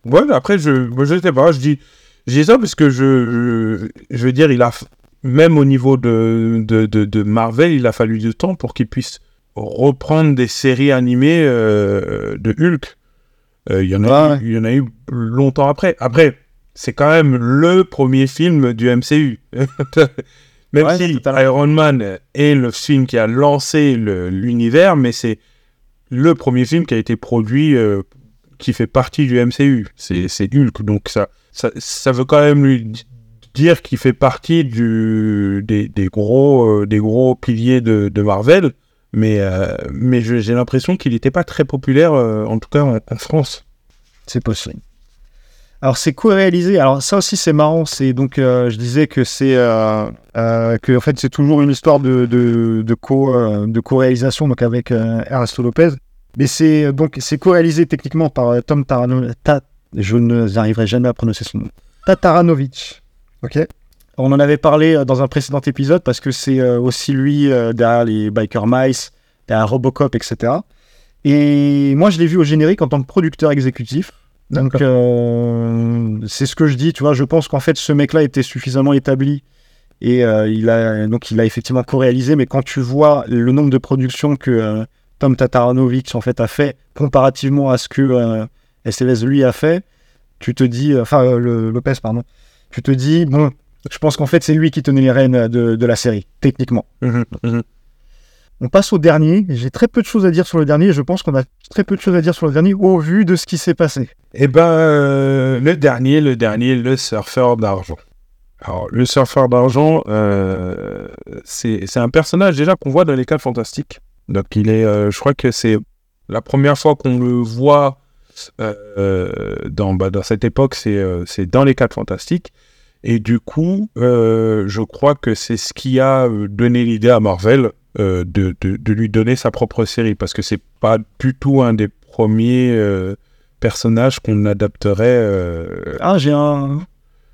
Ouais, après, je, moi, je sais pas, je dis, je dis ça parce que je, je, je veux dire, il a, même au niveau de, de, de, de Marvel, il a fallu du temps pour qu'il puisse reprendre des séries animées euh, de Hulk. Euh, Il y, en a Ouais. eu- il y en a eu longtemps après. Après, c'est quand même le premier film du MCU. même Ouais, si. Iron Man est le film qui a lancé l'univers, mais c'est le premier film qui a été produit euh, qui fait partie du MCU. C'est Hulk, donc ça, ça, veut quand même lui di- dire qu'il fait partie des, gros, euh, des gros piliers de, Marvel, Mais, euh, mais j'ai l'impression qu'il n'était pas très populaire, euh, en tout cas en, France. C'est possible. Alors c'est co-réalisé. Alors ça aussi c'est marrant. C'est donc je disais que c'est que en fait c'est toujours une histoire de de, co de co-réalisation donc avec Ernesto Lopez. Mais c'est donc c'est co-réalisé techniquement par euh, Tom Tarano. Ta- je n'arriverai jamais à prononcer son nom. Tataranovic. Ok. On en avait parlé euh, dans un précédent épisode parce que c'est euh, aussi lui euh, derrière les Biker Mice, derrière Robocop, etc. Et moi, je l'ai vu au générique en tant que producteur exécutif. Donc, euh, c'est ce que je dis, tu vois. Je pense qu'en fait, ce mec-là était suffisamment établi et euh, il a donc il a effectivement co-réalisé. Mais quand tu vois le nombre de productions que euh, Tom Tataranovic en fait a fait comparativement à ce que euh, SLS lui a fait, tu te dis, enfin euh, le- Lopez pardon, tu te dis bon, je pense qu'en fait c'est lui qui tenait les rênes de, de la série techniquement. Mhm, mhm. On passe au dernier. J'ai très peu de choses à dire sur le dernier. Je pense qu'on a très peu de choses à dire sur le dernier au vu de ce qui s'est passé. Eh ben, euh, le dernier, le dernier, le surfeur d'argent. Alors, le surfeur d'argent, euh, c'est un personnage déjà qu'on voit dans les 4 fantastiques. Donc, il est, euh, je crois que c'est la première fois qu'on le voit euh, dans, bah, dans cette époque, c'est euh, dans les 4 fantastiques. Et du coup, euh, je crois que c'est ce qui a donné l'idée à Marvel euh, de, de- de lui donner sa propre série, parce que c'est pas du tout un des premiers euh, personnages qu'on adapterait. Ah, j'ai un,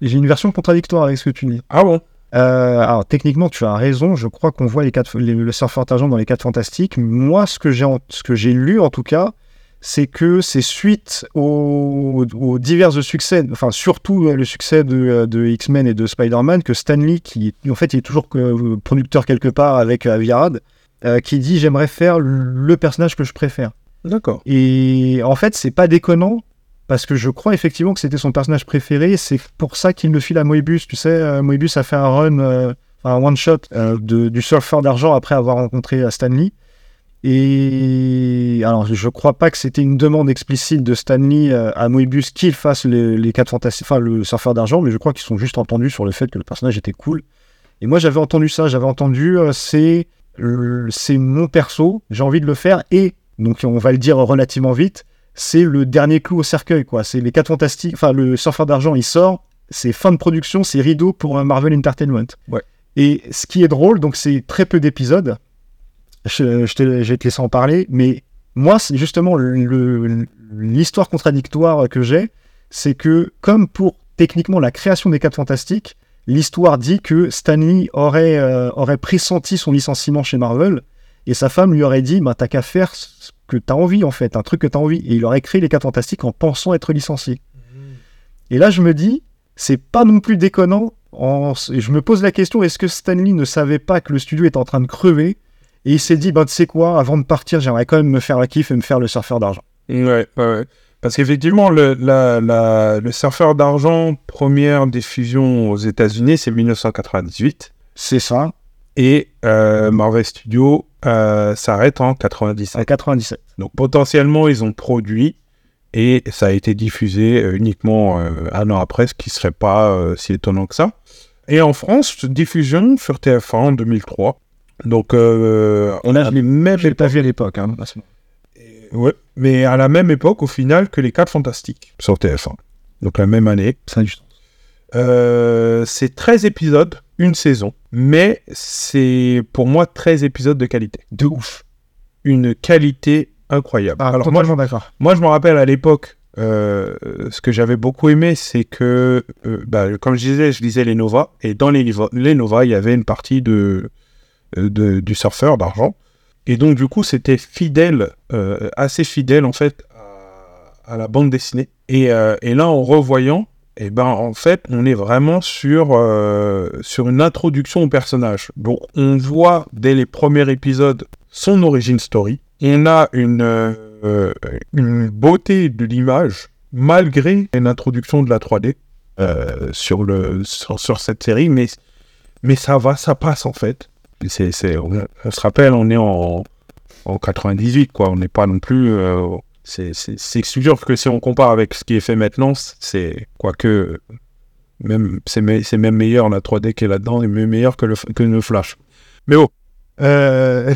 j'ai une version contradictoire avec ce que tu dis. Ah bon? Euh, alors techniquement, tu as raison. Je crois qu'on voit les quatre, les- le surfeur d'argent dans les quatre fantastiques. Moi, ce que j'ai, ce que j'ai lu en tout cas, c'est que c'est suite aux, aux divers succès, enfin surtout euh, le succès de, euh, de X-Men et de Spider-Man, que Stanley, qui en fait il est toujours producteur quelque part avec Aviarad, euh, qui dit j'aimerais faire le personnage que je préfère. D'accord. Et en fait, c'est pas déconnant parce que je crois effectivement que c'était son personnage préféré. C'est pour ça qu'il le file à Moebius. Tu sais, euh, Moebius a fait un run, euh, un one shot euh, de, du surfeur d'argent après avoir rencontré euh, Stanley. Et alors, je crois pas que c'était une demande explicite de Stanley à Moebius qu'il fasse les, les quatre fantastiques, enfin le surfeur d'argent, mais je crois qu'ils sont juste entendus sur le fait que le personnage était cool. Et moi, j'avais entendu ça. J'avais entendu, c'est c'est mon perso, j'ai envie de le faire et donc on va le dire relativement vite, c'est le dernier clou au cercueil quoi. C'est les quatre fantastiques, enfin le surfeur d'argent il sort, c'est fin de production, c'est rideau pour Marvel Entertainment. Ouais. Et ce qui est drôle, donc c'est très peu d'épisodes. Je, je, te, je vais te laisser en parler, mais moi c'est justement l'histoire contradictoire que j'ai, c'est que comme pour techniquement la création des quatre fantastiques, l'histoire dit que Stanley aurait, euh, aurait pressenti son licenciement chez Marvel et sa femme lui aurait dit bah, T'as qu'à faire ce que t'as envie en fait, un truc que t'as envie. Et il aurait créé les 4 Fantastiques en pensant être licencié. Et là, je me dis C'est pas non plus déconnant. En... et Je me pose la question est-ce que Stanley ne savait pas que le studio était en train de crever? Et il s'est dit bah, Tu sais quoi, avant de partir, j'aimerais quand même me faire la kiff et me faire le surfeur d'argent. Ouais, ouais, ouais. Parce qu'effectivement, le, la, la- le surfeur d'argent, première diffusion aux États-Unis, c'est 1998. C'est ça, Et euh, Marvel Studios euh, s'arrête en 97. à 97. Donc potentiellement, ils ont produit et ça a été diffusé euh, uniquement euh, un an après, ce qui serait pas euh, si étonnant que ça. Et en France, diffusion sur TF1 en 2003. Donc euh, on a les mêmes Je pas vu à l'époque. Hein. Ouais, mais à la même époque au final que les 4 Fantastiques sur TF1. Donc la même année. Ça. Euh, c'est 13 épisodes, une saison. Mais c'est pour moi 13 épisodes de qualité. De ouf. Une qualité incroyable. Ah, Alors moi, totalement d'accord. moi je me rappelle à l'époque, euh, ce que j'avais beaucoup aimé, c'est que, euh, bah, comme je disais, je lisais les Nova. Et dans les, les Nova, il y avait une partie de, de- du surfeur d'argent. Et donc du coup, c'était fidèle, assez fidèle en fait à, à la bande dessinée. Et, et là, en revoyant, eh ben en fait, on est vraiment sur euh, sur une introduction au personnage. Donc, on voit dès les premiers épisodes son origin story. On a une euh, une beauté de l'image malgré une introduction de la 3D euh, sur le sur, cette série, mais mais ça va, ça passe en fait. On, on se rappelle, on est en, en 98, quoi. On n'est pas non plus. C'est, sûr que si on compare avec ce qui est fait maintenant, c'est quoique même c'est, me- c'est même meilleur la 3D qui est là-dedans même meilleur que le, que le Flash. Mais oh, euh,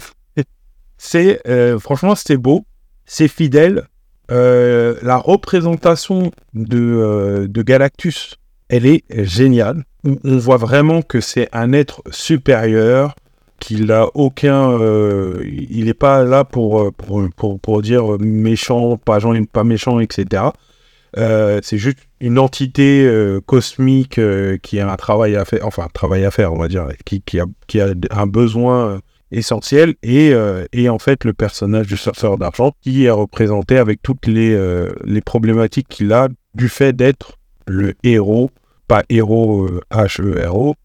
c'est euh, franchement c'était beau, c'est fidèle. Euh, la représentation de, euh, de Galactus, elle est géniale. On voit vraiment que c'est un être supérieur, qu'il a aucun, euh, il n'est pas là pour, euh, pour, pour, pour dire méchant, pas, pas méchant, etc. Euh, c'est juste une entité cosmique qui a un travail à faire, enfin un travail à faire, on va dire, qui, a, qui a un besoin essentiel et, et en fait le personnage du surfeur d'argent qui est représenté avec toutes les, les problématiques qu'il a du fait d'être le héros, pas héros H-E-R-O,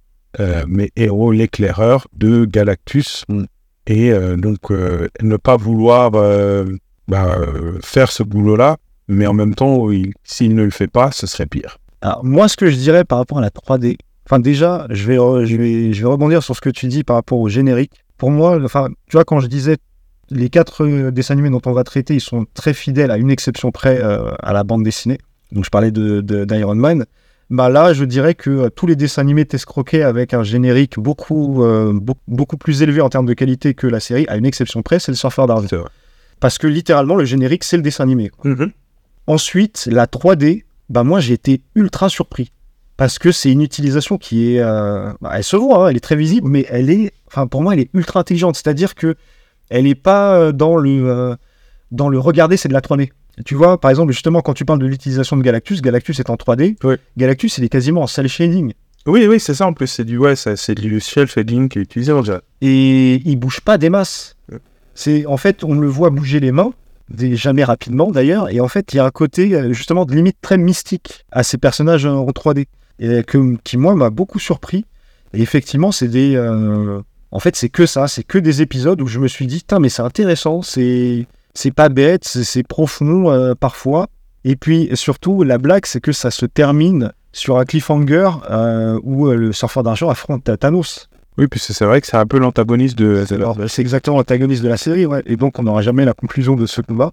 mais héros l'éclaireur de Galactus. Mm. Et euh, donc euh, ne pas vouloir euh, bah, euh, faire ce boulot-là, mais en même temps, il- s'il ne le fait pas, ce serait pire. Alors, moi, ce que je dirais par rapport à la 3D, enfin, déjà, je vais, re- je vais, je vais rebondir sur ce que tu dis par rapport au générique. Pour moi, enfin, tu vois, quand je disais les quatre euh, dessins animés dont on va traiter, ils sont très fidèles à une exception près euh, à la bande dessinée. Donc, je parlais de, de- d'Iron Man. Bah là, je dirais que euh, tous les dessins animés t'escroquaient avec un générique beaucoup, euh, beau- beaucoup plus élevé en termes de qualité que la série, à une exception près, c'est le Surfeur. C'est vrai. Parce que littéralement, le générique, c'est le dessin animé. Ensuite, la 3D, bah moi j'ai été ultra surpris. Parce que c'est une utilisation qui est. euh, bah, elle se voit, hein, elle est très visible, mais elle est. Enfin, pour moi, elle est ultra intelligente. C'est-à-dire que elle n'est pas dans le, euh, dans le regarder, c'est de la 3D. Tu vois, par exemple, justement, quand tu parles de l'utilisation de Galactus, Galactus est en 3D. Oui. Galactus, il est quasiment en cel shading. Oui, oui, c'est ça en plus, c'est du, ouais, c'est du shell shading qui est utilisé, on dirait. et il bouge pas des masses. C'est en fait, on le voit bouger les mains, des, jamais rapidement d'ailleurs, et en fait, il y a un côté euh, justement de limite très mystique à ces personnages en 3D, et que, qui moi m'a beaucoup surpris. Et effectivement, c'est des, euh, en fait, c'est que ça, c'est que des épisodes où je me suis dit, mais c'est intéressant, c'est, c'est pas bête, c'est, profond euh, parfois. Et puis surtout, la blague, c'est que ça se termine sur un cliffhanger euh, où euh, le surfeur d'argent affronte Thanos. Oui, puis c'est vrai que c'est un peu l'antagoniste de. Bah, c'est exactement l'antagoniste de la série, ouais. Et donc, on n'aura jamais la conclusion de ce combat.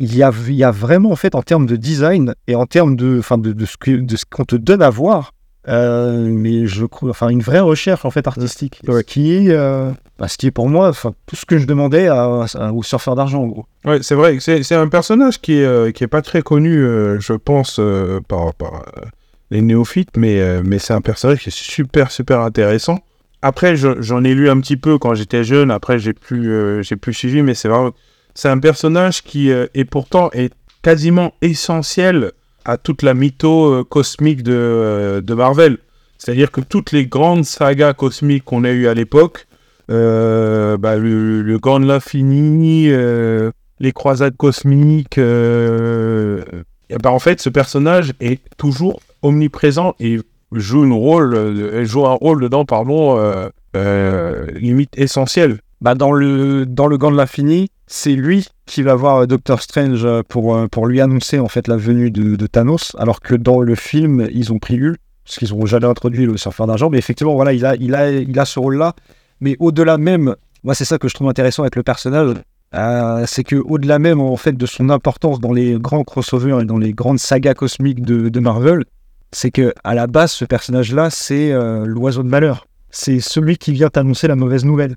Il y a, il y a vraiment, en fait, en termes de design et en termes de, enfin, de, de ce que- de ce qu'on te donne à voir, euh, mais je crois, enfin, une vraie recherche, en fait, artistique. Ce qui est, euh, bah, ce qui est pour moi, enfin, tout ce que je demandais à, à- au surfeur d'argent, en gros. Ouais, c'est vrai, c'est un personnage qui est, euh, qui est pas très connu, euh, je pense, euh, par, par euh, les néophytes, mais, euh, mais c'est un personnage qui est super, super intéressant. Après, je- j'en ai lu un petit peu quand j'étais jeune, après, j'ai plus, euh, j'ai plus suivi, mais c'est vraiment. C'est un personnage qui euh, est pourtant est quasiment essentiel à toute la mytho euh, cosmique de, euh, de Marvel. C'est-à-dire que toutes les grandes sagas cosmiques qu'on a eues à l'époque, euh, bah, le, le Gant de l'Infini, les croisades cosmiques. ben, en fait, ce personnage est toujours omniprésent et joue, une rôle, joue un rôle dedans, pardon, limite essentiel. Bah, dans le, dans le gant de l'infini, c'est lui qui va voir euh, Doctor Strange euh, pour, euh, pour lui annoncer, en fait, la venue de, Thanos, alors que dans le film, ils ont pris Hulk, parce qu'ils n'ont jamais introduit le surfeur d'argent, mais effectivement, voilà, il a, il a, il a ce rôle-là. Mais au-delà même, moi, c'est ça que je trouve intéressant avec le personnage, c'est que au-delà même, en fait, de son importance dans les grands crossovers et dans les grandes sagas cosmiques de, Marvel, c'est que à la base, ce personnage-là, c'est l'oiseau de malheur. C'est celui qui vient t'annoncer la mauvaise nouvelle.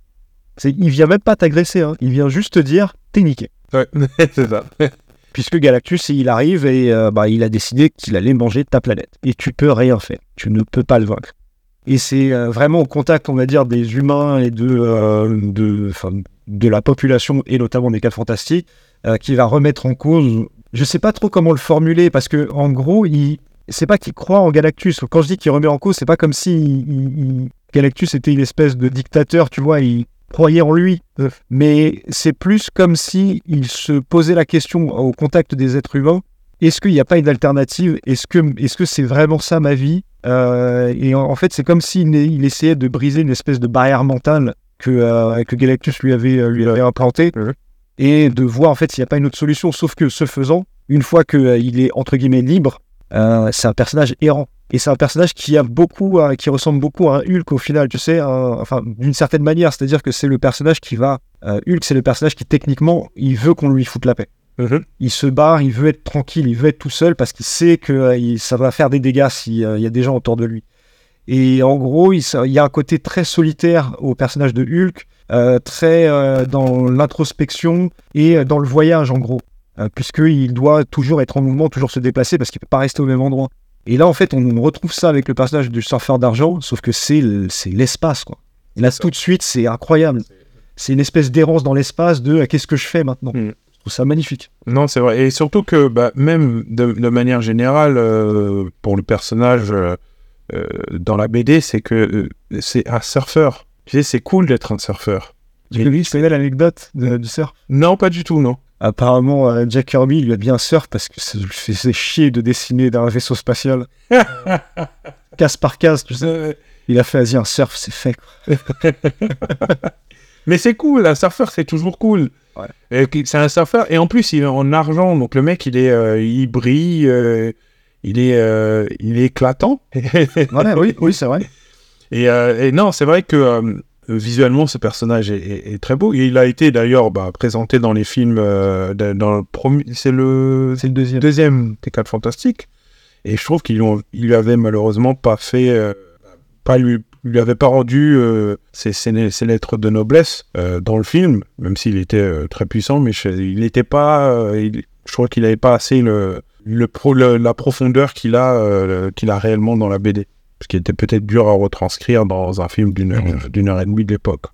Il vient même pas t'agresser, hein. il vient juste te dire t'es niqué. Ouais, c'est ça. Puisque Galactus, il arrive et euh, bah, il a décidé qu'il allait manger ta planète. Et tu peux rien faire. Tu ne peux pas le vaincre. Et c'est euh, vraiment au contact, on va dire, des humains et de, euh, de, la population, et notamment des 4 fantastiques, euh, qui va remettre en cause. Je sais pas trop comment le formuler, parce que en gros, il. C'est pas qu'il croit en Galactus. Quand je dis qu'il remet en cause, c'est pas comme si il- il- Galactus était une espèce de dictateur, tu vois, il croyait en lui. Mais c'est plus comme si il se posait la question au contact des êtres humains est-ce qu'il n'y a pas une alternative? Est-ce que c'est vraiment ça ma vie? Euh, Et en, en fait, c'est comme s'il il essayait de briser une espèce de barrière mentale que, euh, que Galactus lui avait, euh, lui avait implantée et de voir en fait s'il n'y a pas une autre solution. Sauf que ce faisant, une fois qu'il est entre guillemets libre, euh, c'est un personnage errant. Et c'est un personnage qui a beaucoup, à- qui ressemble beaucoup à un Hulk au final, tu sais, un- enfin d'une certaine manière, c'est-à-dire que c'est le personnage qui va, euh, Hulk, c'est le personnage qui techniquement, il veut qu'on lui foute la paix Mhm. il se barre, il veut être tranquille, il veut être tout seul parce qu'il sait que euh, il- ça va faire des dégâts s'il y a des gens autour de lui. Et en gros, il, y a un côté très solitaire au personnage de Hulk euh, très euh, dans l'introspection et euh, dans le voyage en gros, euh, puisqu'il doit toujours être en mouvement, toujours se déplacer parce qu'il peut pas rester au même endroit. Et là, en fait, on retrouve ça avec le personnage du surfeur d'argent, sauf que c'est c'est l'espace, quoi. Et là, tout de suite, c'est incroyable. C'est une espèce d'errance dans l'espace de euh, qu'est-ce que je fais maintenant? Mm. Je trouve ça magnifique. Non, c'est vrai. Et surtout que, bah, même de, de manière générale, euh, pour le personnage euh, euh, dans la BD, c'est que euh, c'est un surfeur. Tu sais, c'est cool d'être un surfeur. Tu lui, tu connais l'anecdote du surf? Non, pas du tout, non. Apparemment, euh, Jack Kirby lui a bien surf parce que ça lui faisait chier de dessiner d'un vaisseau spatial. case par case, tu sais. Il a fait, vas-y, un surf, c'est fait. Mais c'est cool, un surfeur, c'est toujours cool. Ouais. C'est un surfeur, et en plus, il est en argent, donc le mec, il est, euh, il brille, euh, il est, euh, il est éclatant. Oui, oui, c'est vrai. Et, et non, c'est vrai que visuellement, ce personnage est, est- est très beau. Et il a été d'ailleurs bah, présenté dans les films. euh, de- dans le premier, c'est le deuxième. deuxième des quatre fantastiques. Et je trouve qu'ils lui avaient malheureusement pas fait, euh, pas lui, lui avait pas rendu euh, ses, ses- ses lettres de noblesse euh, dans le film, même s'il était euh, très puissant, mais je- il n'était pas, euh, il- je crois qu'il n'avait pas assez le, le, pro- le- la profondeur qu'il a, euh, qu'il a réellement dans la BD. Ce qui était peut-être dur à retranscrire dans un film d'une heure, d'une heure et demie de l'époque.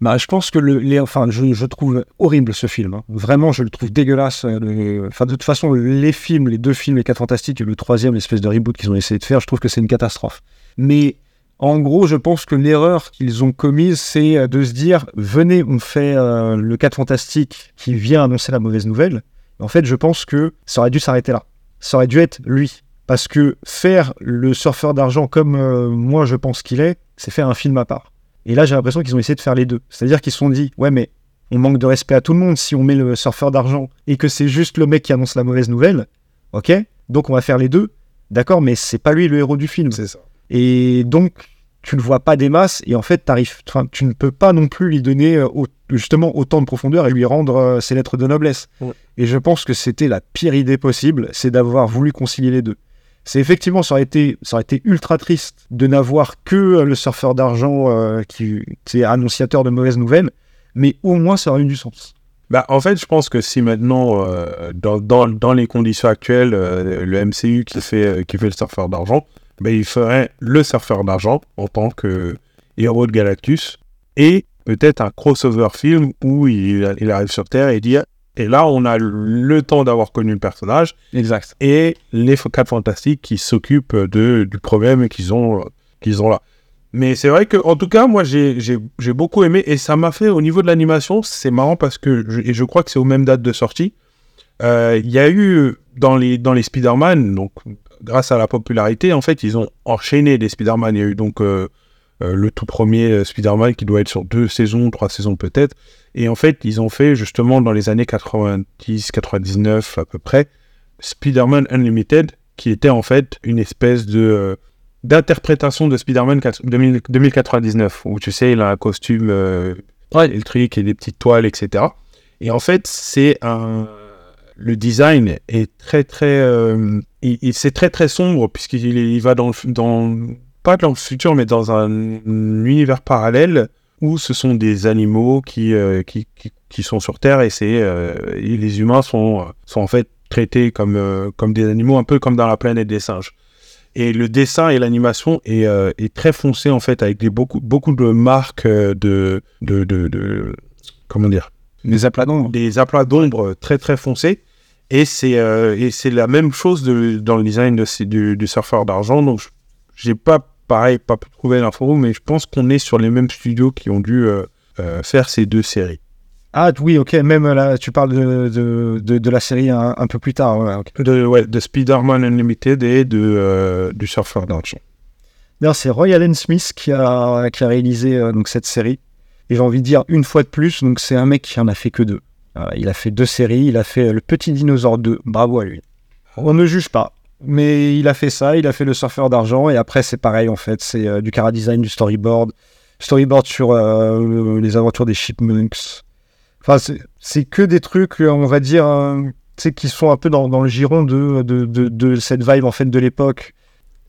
Bah, je pense que le, les, enfin, je, je trouve horrible ce film. hein. Vraiment, je le trouve dégueulasse. euh, le- Enfin, de toute façon, les films, les deux films, les quatre fantastiques et le troisième, l'espèce de reboot qu'ils ont essayé de faire, je trouve que c'est une catastrophe. Mais en gros, je pense que l'erreur qu'ils ont commise, c'est euh, de se dire venez, on fait euh, le 4 fantastique qui vient annoncer la mauvaise nouvelle. En fait, je pense que ça aurait dû s'arrêter là. Ça aurait dû être lui. Parce que faire le surfeur d'argent comme euh, moi je pense qu'il est, c'est faire un film à part. Et là, j'ai l'impression qu'ils ont essayé de faire les deux. C'est-à-dire qu'ils se sont dit, ouais, mais on manque de respect à tout le monde si on met le surfeur d'argent et que c'est juste le mec qui annonce la mauvaise nouvelle. Ok Donc on va faire les deux. D'accord, mais c'est pas lui le héros du film. C'est ça. Et donc, tu le vois pas des masses, et en fait, t'arrives- tu ne peux pas non plus lui donner euh, au- justement autant de profondeur et lui rendre euh, ses lettres de noblesse. Ouais. Et je pense que c'était la pire idée possible, c'est d'avoir voulu concilier les deux. C'est effectivement, ça aurait été, ça aurait été ultra triste de n'avoir que euh, le surfeur d'argent euh, qui est annonciateur de mauvaises nouvelles, mais au moins ça aurait eu du sens. Bah, en fait, je pense que si maintenant, euh, dans, dans, les conditions actuelles, le MCU qui fait, qui fait le surfeur d'argent, bah, il ferait le surfeur d'argent en tant que héros de Galactus et peut-être un crossover film où il, il arrive sur Terre et dit et là, on a le temps d'avoir connu le personnage Exact. et les quatre fantastiques qui s'occupent de, du problème qu'ils ont, qu'ils ont là. Mais c'est vrai que, en tout cas, moi, j'ai beaucoup aimé et ça m'a fait, au niveau de l'animation, c'est marrant parce que, je, et je crois que c'est aux mêmes dates de sortie, euh, il y a eu dans les, dans les Spider-Man, donc grâce à la popularité, en fait, ils ont enchaîné des Spider-Man. Il y a eu donc euh, le tout premier euh, Spider-Man qui doit être sur deux saisons, trois saisons peut-être. Et en fait, ils ont fait justement dans les années 90, 99 à peu près, Spider-Man Unlimited, qui était en fait une espèce de euh, d'interprétation de Spider-Man 4- 2000 2099, où tu sais, il a un costume euh, électrique et des petites toiles, etc. Et en fait, c'est un le design est très très euh, il, il- c'est très très sombre puisqu'il il va dans pas dans le futur mais dans un, univers parallèle où ce sont des animaux qui euh, qui, qui, qui sont sur Terre et c'est euh, et les humains sont sont en fait traités comme euh, comme des animaux un peu comme dans la planète des singes et le dessin et l'animation est, est très foncé en fait avec des beaucoup beaucoup de marques de de, de, de comment dire? Les aplats d'ombre. des aplats d'ombre très très foncés. Et c'est et c'est la même chose de, dans le design de, du, du surfeur d'argent. Donc j'ai pas pareil pas trouver l'info, mais je pense qu'on est sur les mêmes studios qui ont dû euh, euh, faire ces deux séries. Ah oui, ok, même là, tu parles de, de, de, de la série un, un peu plus tard. ouais. De, ouais, de Spider-Man Unlimited et de, euh, du surfeur d'argent. D'ailleurs, c'est Roy Allen Smith qui a, qui a réalisé euh, donc, cette série. Et j'ai envie de dire une fois de plus, donc c'est un mec qui en a fait que deux. Euh, il a fait deux séries, il a fait Le Petit Dinosaure 2, bravo à lui. On ne juge pas, mais il a fait ça, il a fait Le Surfeur d'Argent, et après c'est pareil en fait, c'est euh, du chara-design, du storyboard, storyboard sur euh, le- les aventures des Chipmunks. Enfin, c'est- que des trucs, euh, on va dire, qui sont un peu dans, le giron de, cette vibe en fait de l'époque.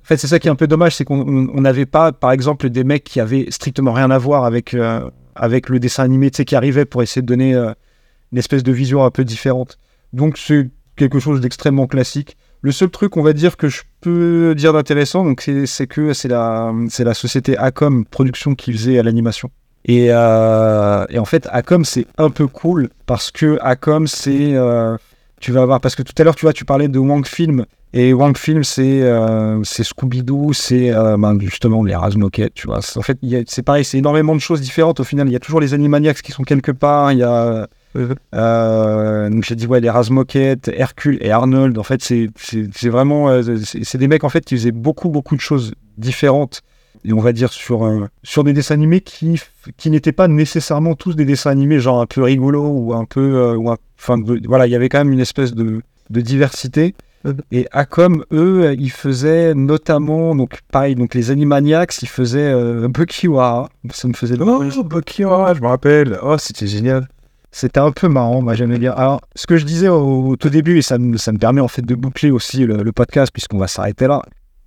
En fait, c'est ça qui est un peu dommage, c'est qu'on on- on n'avait pas, par exemple, des mecs qui avaient strictement rien à voir avec, avec le dessin animé, qui arrivait pour essayer de donner une espèce de vision un peu différente. Donc c'est quelque chose d'extrêmement classique. Le seul truc, on va dire, que je peux dire d'intéressant, donc c'est que c'est la, société Acom Production qui faisait à l'animation. Et, euh, et en fait, Acom, c'est un peu cool parce que Acom, c'est. euh, tu vas voir, parce que tout à l'heure, tu vois, tu parlais de Wang Film. Et Wang Film, c'est euh, Scooby-Doo, c'est ben, justement les Razmoket, tu vois. En fait, c'est pareil, c'est énormément de choses différentes au final. Il y a toujours les Animaniacs qui sont quelque part. Il y a. Euh, donc j'ai dit ouais les Razmoket, Hercule et Arnold. En fait c'est vraiment euh, c'est des mecs en fait qui faisaient beaucoup beaucoup de choses différentes et on va dire sur euh, sur des dessins animés qui qui n'étaient pas nécessairement tous des dessins animés genre un peu rigolos ou un peu euh, ou un- enfin voilà il y avait quand même une espèce de de diversité. Et Acom, eux, ils faisaient notamment, donc pareil, donc les Animaniacs, ils faisaient euh, Bukiwara. Ça me faisait Oh, Bukiwara, je me rappelle. Oh, c'était génial. C'était un peu marrant, moi j'aimais bien. Alors, ce que je disais au, au tout début, et ça me, ça me permet en fait de boucler aussi le, le podcast, puisqu'on va s'arrêter là.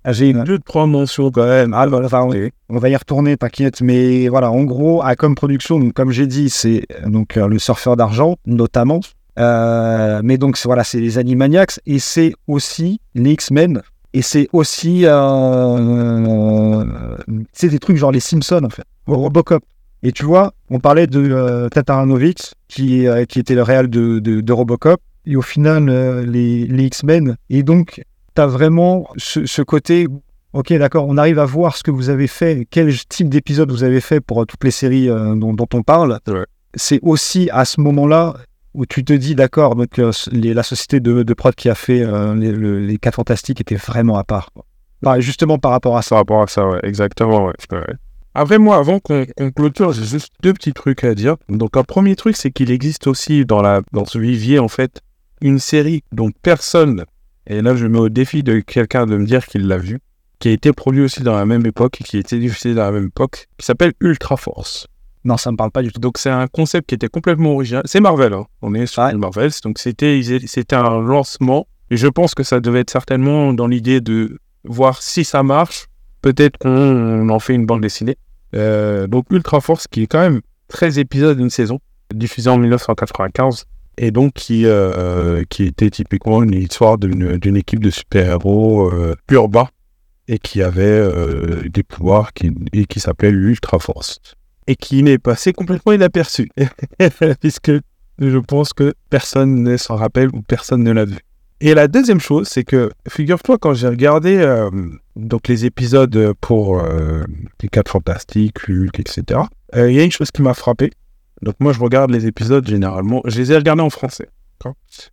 J'ai une... Deux, trois mentions quand même. Ah, enfin, on, on va y retourner, t'inquiète. Mais voilà, en gros, Acom Production, donc, comme j'ai dit, c'est donc euh, le surfeur d'argent, notamment. Euh, mais donc, voilà, c'est les Animaniacs, et c'est aussi les X-Men. Et c'est aussi, euh, euh, c'est des trucs genre les Simpsons, en fait. Robocop. Et tu vois, on parlait de euh, Tataranovic, qui, euh, qui était le réal de, de, de Robocop, et au final, euh, les, les X-Men. Et donc, tu as vraiment ce, ce côté, ok, d'accord, on arrive à voir ce que vous avez fait, quel type d'épisode vous avez fait pour euh, toutes les séries dont, dont on parle. Ouais. C'est aussi à ce moment-là où tu te dis, d'accord, donc les- la société de, de prod qui a fait les, le- les 4 Fantastiques était vraiment à part. Bah, justement par rapport à ça. Par rapport à ça, ouais, exactement, ouais. ouais. Après, moi, avant qu'on clôture, j'ai juste deux petits trucs à dire. Donc, un premier truc, c'est qu'il existe aussi dans, la, dans ce vivier, en fait, une série dont personne, et là, je mets au défi de quelqu'un de me dire qu'il l'a vu, qui a été produit aussi dans la même époque et qui a été diffusé dans la même époque, qui s'appelle Ultra Force. Non, ça me parle pas du tout. Donc, c'est un concept qui était complètement original. C'est Marvel, hein. on est sur. Marvel. Donc, c'était un lancement. Et je pense que ça devait être certainement dans l'idée de voir si ça marche. Peut-être qu'on en fait une bande dessinée. Euh, donc, Ultra Force, qui est quand même 13 épisodes d'une saison, diffusé en 1995. Et donc, qui, euh, qui était typiquement une histoire d'une équipe de super-héros euh, urbains et qui avait euh, des pouvoirs qui, et qui s'appelait l'Ultra Force et qui m'est passé complètement inaperçu, puisque je pense que personne ne s'en rappelle ou personne ne l'a vu. Et la deuxième chose, c'est que, figure-toi, quand j'ai regardé euh, donc les épisodes pour euh, les 4 Fantastiques, Hulk, etc., euh, il y a une chose qui m'a frappé. Donc moi, je regarde les épisodes généralement, je les ai regardés en français.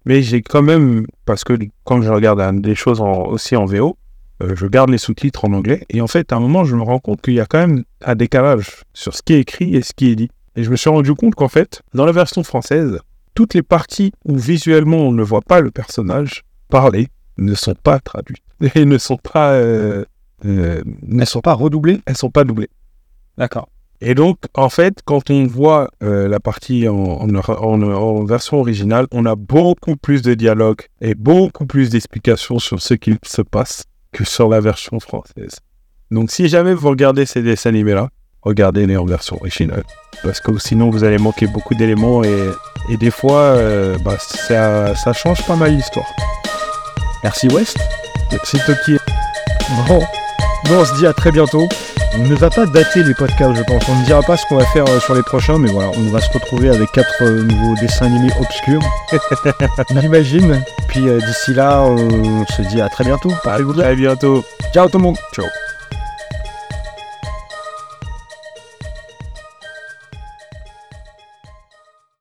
Mais j'ai quand même, parce que quand je regarde des choses aussi en VO, euh, je garde les sous-titres en anglais. Et en fait, à un moment, je me rends compte qu'il y a quand même un décalage sur ce qui est écrit et ce qui est dit. Et je me suis rendu compte qu'en fait, dans la version française, toutes les parties où visuellement on ne voit pas le personnage parler ne sont pas traduites et ne sont pas, euh, euh, ne Elles sont pas redoublées elles sont pas doublées. D'accord. Et donc, en fait, quand on voit euh, la partie en, en, en- en version originale, on a beaucoup plus de dialogue et beaucoup plus d'explications sur ce qu'il se passe que sur la version française. Donc, si jamais vous regardez ces dessins animés-là, regardez-les en version originale. Parce que sinon, vous allez manquer beaucoup d'éléments et, et des fois, euh, bah, ça, ça change pas mal l'histoire. Merci West. Merci Toki. Bon. Bon, on se dit à très bientôt. On ne va pas dater les podcasts, je pense. On ne dira pas ce qu'on va faire euh, sur les prochains, mais voilà, on va se retrouver avec quatre euh, nouveaux dessins animés obscurs. J'imagine. Puis euh, d'ici là, on se dit à très bientôt. À très bientôt. Ciao tout le monde. Ciao.